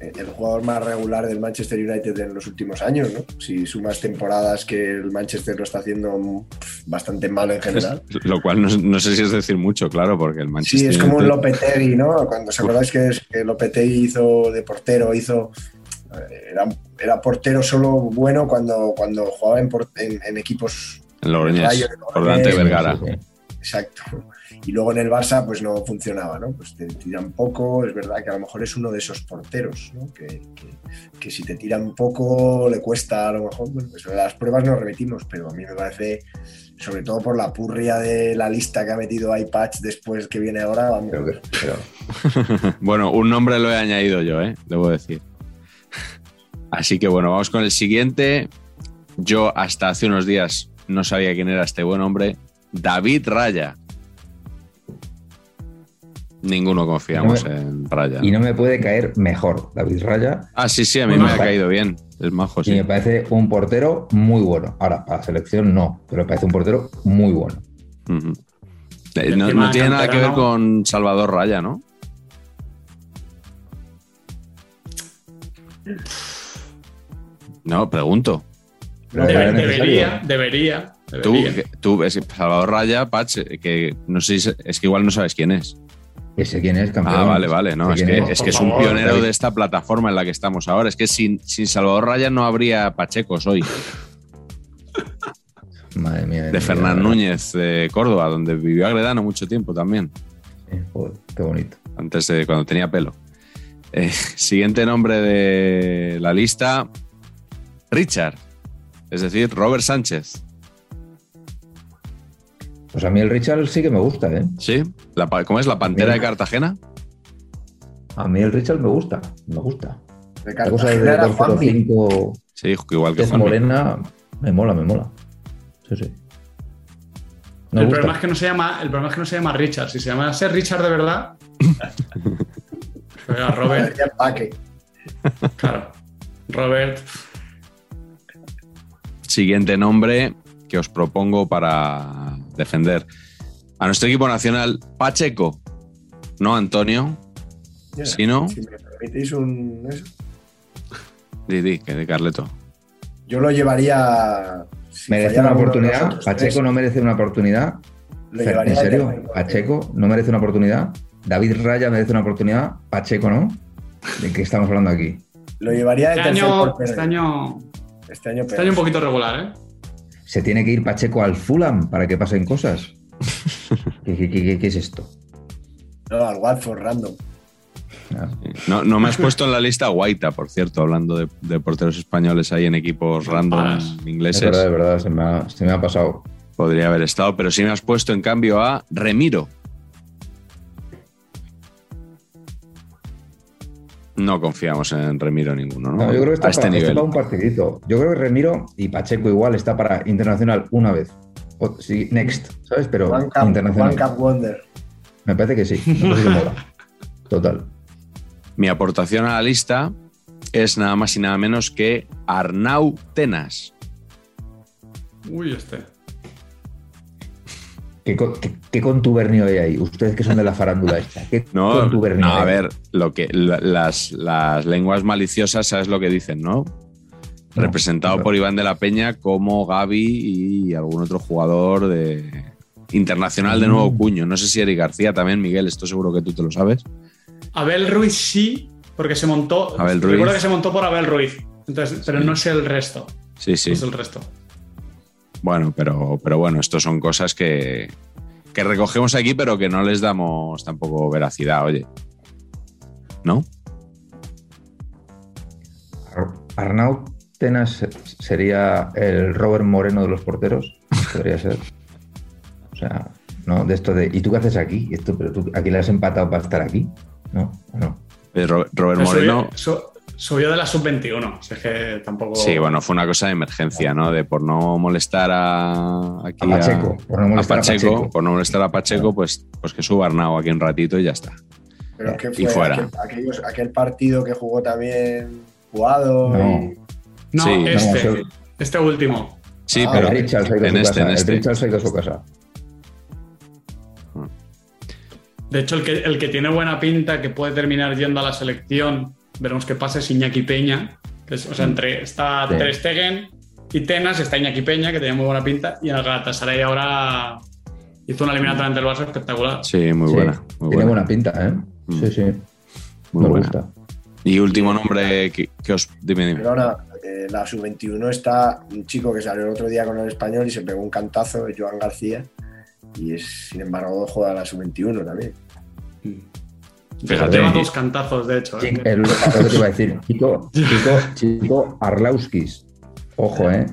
el jugador más regular del Manchester United en los últimos años, ¿no? Si sumas temporadas que el Manchester lo está haciendo bastante mal en general. Lo cual no, no sé si es decir mucho, claro, porque el Sí, Manchester es como un Lopetegui, ¿no? Cuando se acordáis que, es- que Lopetegui hizo de portero, hizo. Era, era portero solo bueno cuando, cuando jugaba en, en- en equipos. en Logroñés, por delante de Vergara. Sí, sí. Exacto. Y luego en el Barça, pues no funcionaba, ¿no? Pues te tiran poco, es verdad que a lo mejor es uno de esos porteros, ¿no? Que, que- si te tiran poco le cuesta a lo mejor. Bueno, pues las pruebas nos remitimos, pero a mí me parece, sobre todo por la purria de la lista que ha metido iPatch después que viene ahora, pero- Bueno, un nombre lo he añadido yo, ¿eh? debo decir. Así que bueno, vamos con el siguiente. Yo hasta hace unos días no sabía quién era este buen hombre. David Raya. Ninguno confiamos No me- en Raya. y no me puede caer mejor David Raya. Ah, sí, sí, a mí me ha caído bien. Es majo, Y sí. me parece un portero muy bueno. Ahora, para la selección no, pero me parece un portero muy bueno. Eh, Y No, tiene nada que ver con Salvador Raya, ¿no? No, pregunto. Debería, debería, Tú, tú ves Salvador Raya, Pach, que no sé si es que igual no sabes quién es. Que sé quién es, campeón. Ah, vale, vale. No, es que, es. es que es un favor, pionero David. de esta plataforma en la que estamos ahora. Es que sin, sin Salvador Raya no habría Pachecos hoy. Madre mía. De Fernán Núñez de Córdoba, donde vivió Agredano mucho tiempo también, Sí, joder, qué bonito. antes de cuando tenía pelo. Eh, siguiente nombre de la lista, Richard. Es decir, Robert Sánchez. Pues a mí el Richard sí que me gusta, ¿eh? ¿Sí? La ¿Cómo es? ¿La Pantera de. Cartagena? A mí el Richard me gusta, me gusta. De La cosa de Cartagena era Juanpi. 205 Sí, igual que es Juanmi. morena, me mola, me mola. Sí, sí. Me el, gusta. problema es que no se llama, el problema es que no se llama Richard. Si se llamase Richard de verdad. Pero Robert, claro. Robert. Siguiente nombre que os propongo para defender a nuestro equipo nacional, Pacheco. No Antonio, Mira, sino Si me permitís un. eso, Didi, que de Carleto. Yo lo llevaría. si merece una oportunidad. nosotros Pacheco tres, no merece una oportunidad. lo ¿En serio? Pacheco no merece una oportunidad. David Raya merece una oportunidad. Pacheco no. ¿De qué estamos hablando aquí? Lo llevaría de Este tercer año, este año, Este año este año un poquito regular, ¿eh? ¿Se tiene que ir Pacheco al Fulham para que pasen cosas? ¿Qué, qué- qué- qué es esto? No, al Watford random. Ah, No, no me has puesto en la lista Guaita, por cierto, hablando de, de porteros españoles ahí en equipos random. Es ingleses. verdad, es verdad, se me, ha, se me ha pasado. Podría haber estado, pero sí me has puesto en cambio a Remiro. No confiamos en Remiro ninguno, ¿no? No, yo creo que está, a este para, está nivel. para un partidito. Yo creo que Remiro y Pacheco igual está para internacional una vez. O- sí, next, ¿sabes? Pero One Cup, internacional. One Cup Wonder. Me parece que sí. Mola. Total. Mi aportación a la lista es nada más y nada menos que Arnau Tenas. Uy, este. ¿Qué, qué- qué contubernio hay ahí? Ustedes que son de la farándula esta. ¿Qué No, contubernio no, a hay? ver, lo que la- las, las lenguas maliciosas, ¿sabes lo que dicen, no? No, Representado por Iván de la Peña como Gaby y algún otro jugador de internacional de nuevo Mm. cuño. No sé si Eric García también, Miguel, esto seguro que tú te lo sabes. Abel Ruiz sí, porque se montó. Abel Ruiz. Recuerdo que se montó por Abel Ruiz. Entonces, pero no sé el resto. Sí, sí. No sé el resto. Bueno, pero, pero bueno, esto son cosas que, que recogemos aquí, pero que no les damos tampoco veracidad, oye. ¿No? Ar- Arnaut Tenas sería el Robert Moreno de los porteros, podría ser. O sea, ¿no? De esto de, ¿y tú qué haces aquí? Esto, pero tú aquí le has empatado para estar aquí, ¿no? no? Eh, Robert Moreno. Subió, de la sub-21, o sea, que tampoco. Sí, bueno, fue una cosa de emergencia, ¿no? De por no molestar a, aquí a Pacheco, por no molestar a Pacheco, por no molestar a Pacheco, pues, pues que suba Arnau aquí un ratito y ya está. Pero ¿qué fue? Y fuera. Aquel, partido que jugó también jugado. No, no este, este último. Sí, ah, pero en este, en este. El ha ido a su casa. De hecho, el que, el que tiene buena pinta, que puede terminar yendo a la selección, veremos qué pasa, es Iñaki Peña. Que es, o sea, entre, está Ter Stegen y Tenas, está Iñaki Peña, que tenía muy buena pinta, y el Galatasaray ahora hizo una eliminatoria ante el Barça espectacular. Sí, muy buena. tiene buena. pinta, ¿eh? Mm. Sí, sí. Muy Me buena. gusta. Y último nombre que, os. Dime, dime. Perdona, eh, la sub-21 está un chico que salió el otro día con el español y se pegó un cantazo, Joan García y es, sin embargo, juega la sub-21 también. Fíjate. Lleva dos cantazos, de hecho. ¿eh? Lo que te iba a decir. Chico, chico, chico Arlauskis. Ojo, ¿eh?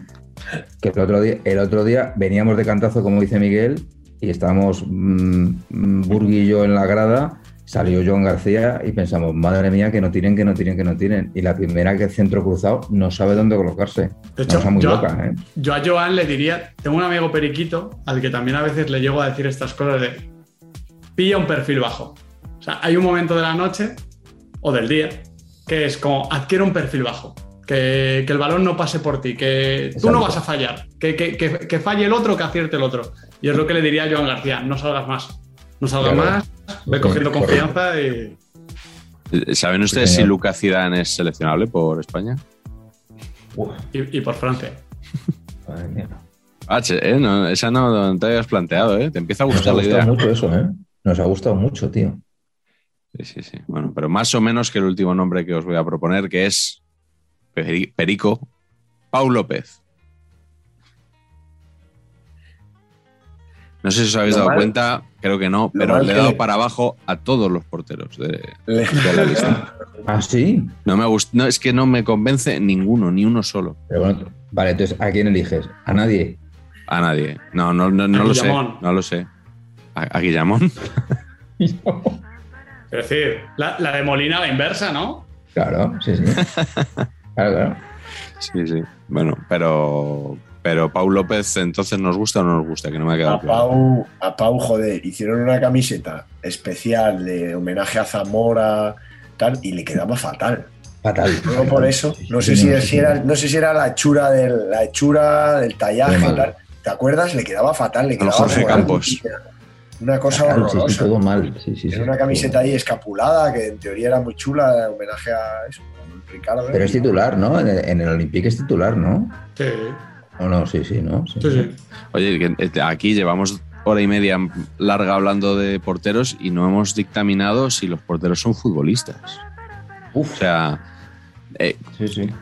Que el otro, día, el otro día veníamos de cantazo, como dice Miguel, y estábamos mmm, Burgui y yo en la grada salió Joan García y pensamos, madre mía, que no tienen, que no tienen, que no tienen. Y la primera que el centro cruzado no sabe dónde colocarse. De hecho, muy yo, loca, ¿eh? yo a Joan le diría, tengo un amigo periquito al que también a veces le llego a decir estas cosas de, pilla un perfil bajo. Sea, hay un momento de la noche o del día que es como, adquiere un perfil bajo. Que, el balón no pase por ti, que tú no vas a fallar, que, que, falle el otro, que acierte el otro. Y es lo que le diría a Joan García, no salgas más no salga más, ve cogiendo confianza y. ¿Saben ustedes si Lucas Zidane es seleccionable por España? Y, por Francia. Ah, eh, esa no te habías planteado, ¿eh? Te empieza a gustar Nos ha gustado mucho eso, ¿eh? Nos ha gustado mucho, tío. Sí, sí, sí. Bueno, pero más o menos que el último nombre que os voy a proponer, que es Perico, Pau López. No sé si os habéis dado cuenta, creo que no, pero le he dado para abajo a todos los porteros de, la lista. ¿Ah, sí? No me gusta, no, es que no me convence ninguno, ni uno solo. vale, entonces, ¿a quién eliges? ¿A nadie? A nadie. No, no, no, no lo sé. No lo sé. ¿A, Guillamón? es decir, la, la, de Molina, la inversa, ¿no? Claro, sí, sí. Claro, claro. Sí, sí. Bueno, pero, pero Pau López, entonces, ¿nos gusta o no nos gusta? Que no me ha quedado a Pau, A Pau, joder, hicieron una camiseta especial de homenaje a Zamora tal, y le quedaba fatal. Fatal. No por eso. No sé si, era, no sé si era la hechura del, la hechura del tallaje tal. ¿Te acuerdas? Le quedaba fatal. Le quedaba Jorge Campos. Una cosa horrorosa. todo mal. era una camiseta ahí escapulada que en teoría era muy chula, de homenaje a eso. Ricardo, Pero es titular, ¿no? En el, en el Olympique es titular, ¿no? Sí. No, no, sí, sí, ¿no? Sí, sí. Oye, este, aquí llevamos hora y media larga hablando de porteros y no hemos dictaminado si los porteros son futbolistas. Uf. O sea, eh,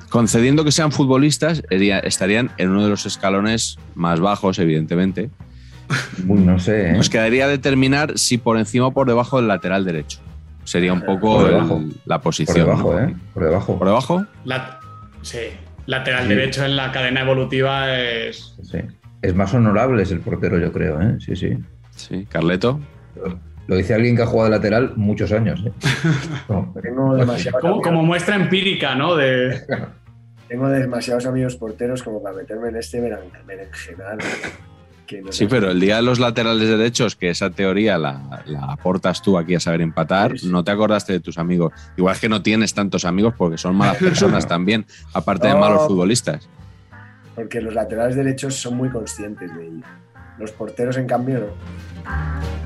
concediendo que sean futbolistas, estarían en uno de los escalones más bajos, evidentemente. No sé. ¿eh? Nos quedaría determinar si por encima o por debajo del lateral derecho. Sería un poco la posición. Por debajo, ¿eh? Por debajo. ¿Por debajo? Sí. Lateral derecho en la cadena evolutiva es. Sí. Es más honorable es el portero, yo creo, ¿eh? Sí, sí. Sí, Carleto. Lo dice alguien que ha jugado de lateral muchos años. ¿eh? como, muestra empírica, ¿no? De... Tengo demasiados amigos porteros como para meterme en este berenjenal sí, pero el día de los laterales derechos, que esa teoría la, aportas tú aquí a saber empatar, no te acordaste de tus amigos. Igual que no tienes tantos amigos porque son malas personas también, aparte de malos futbolistas. Porque los laterales derechos son muy conscientes de ello. Los porteros, en cambio, no.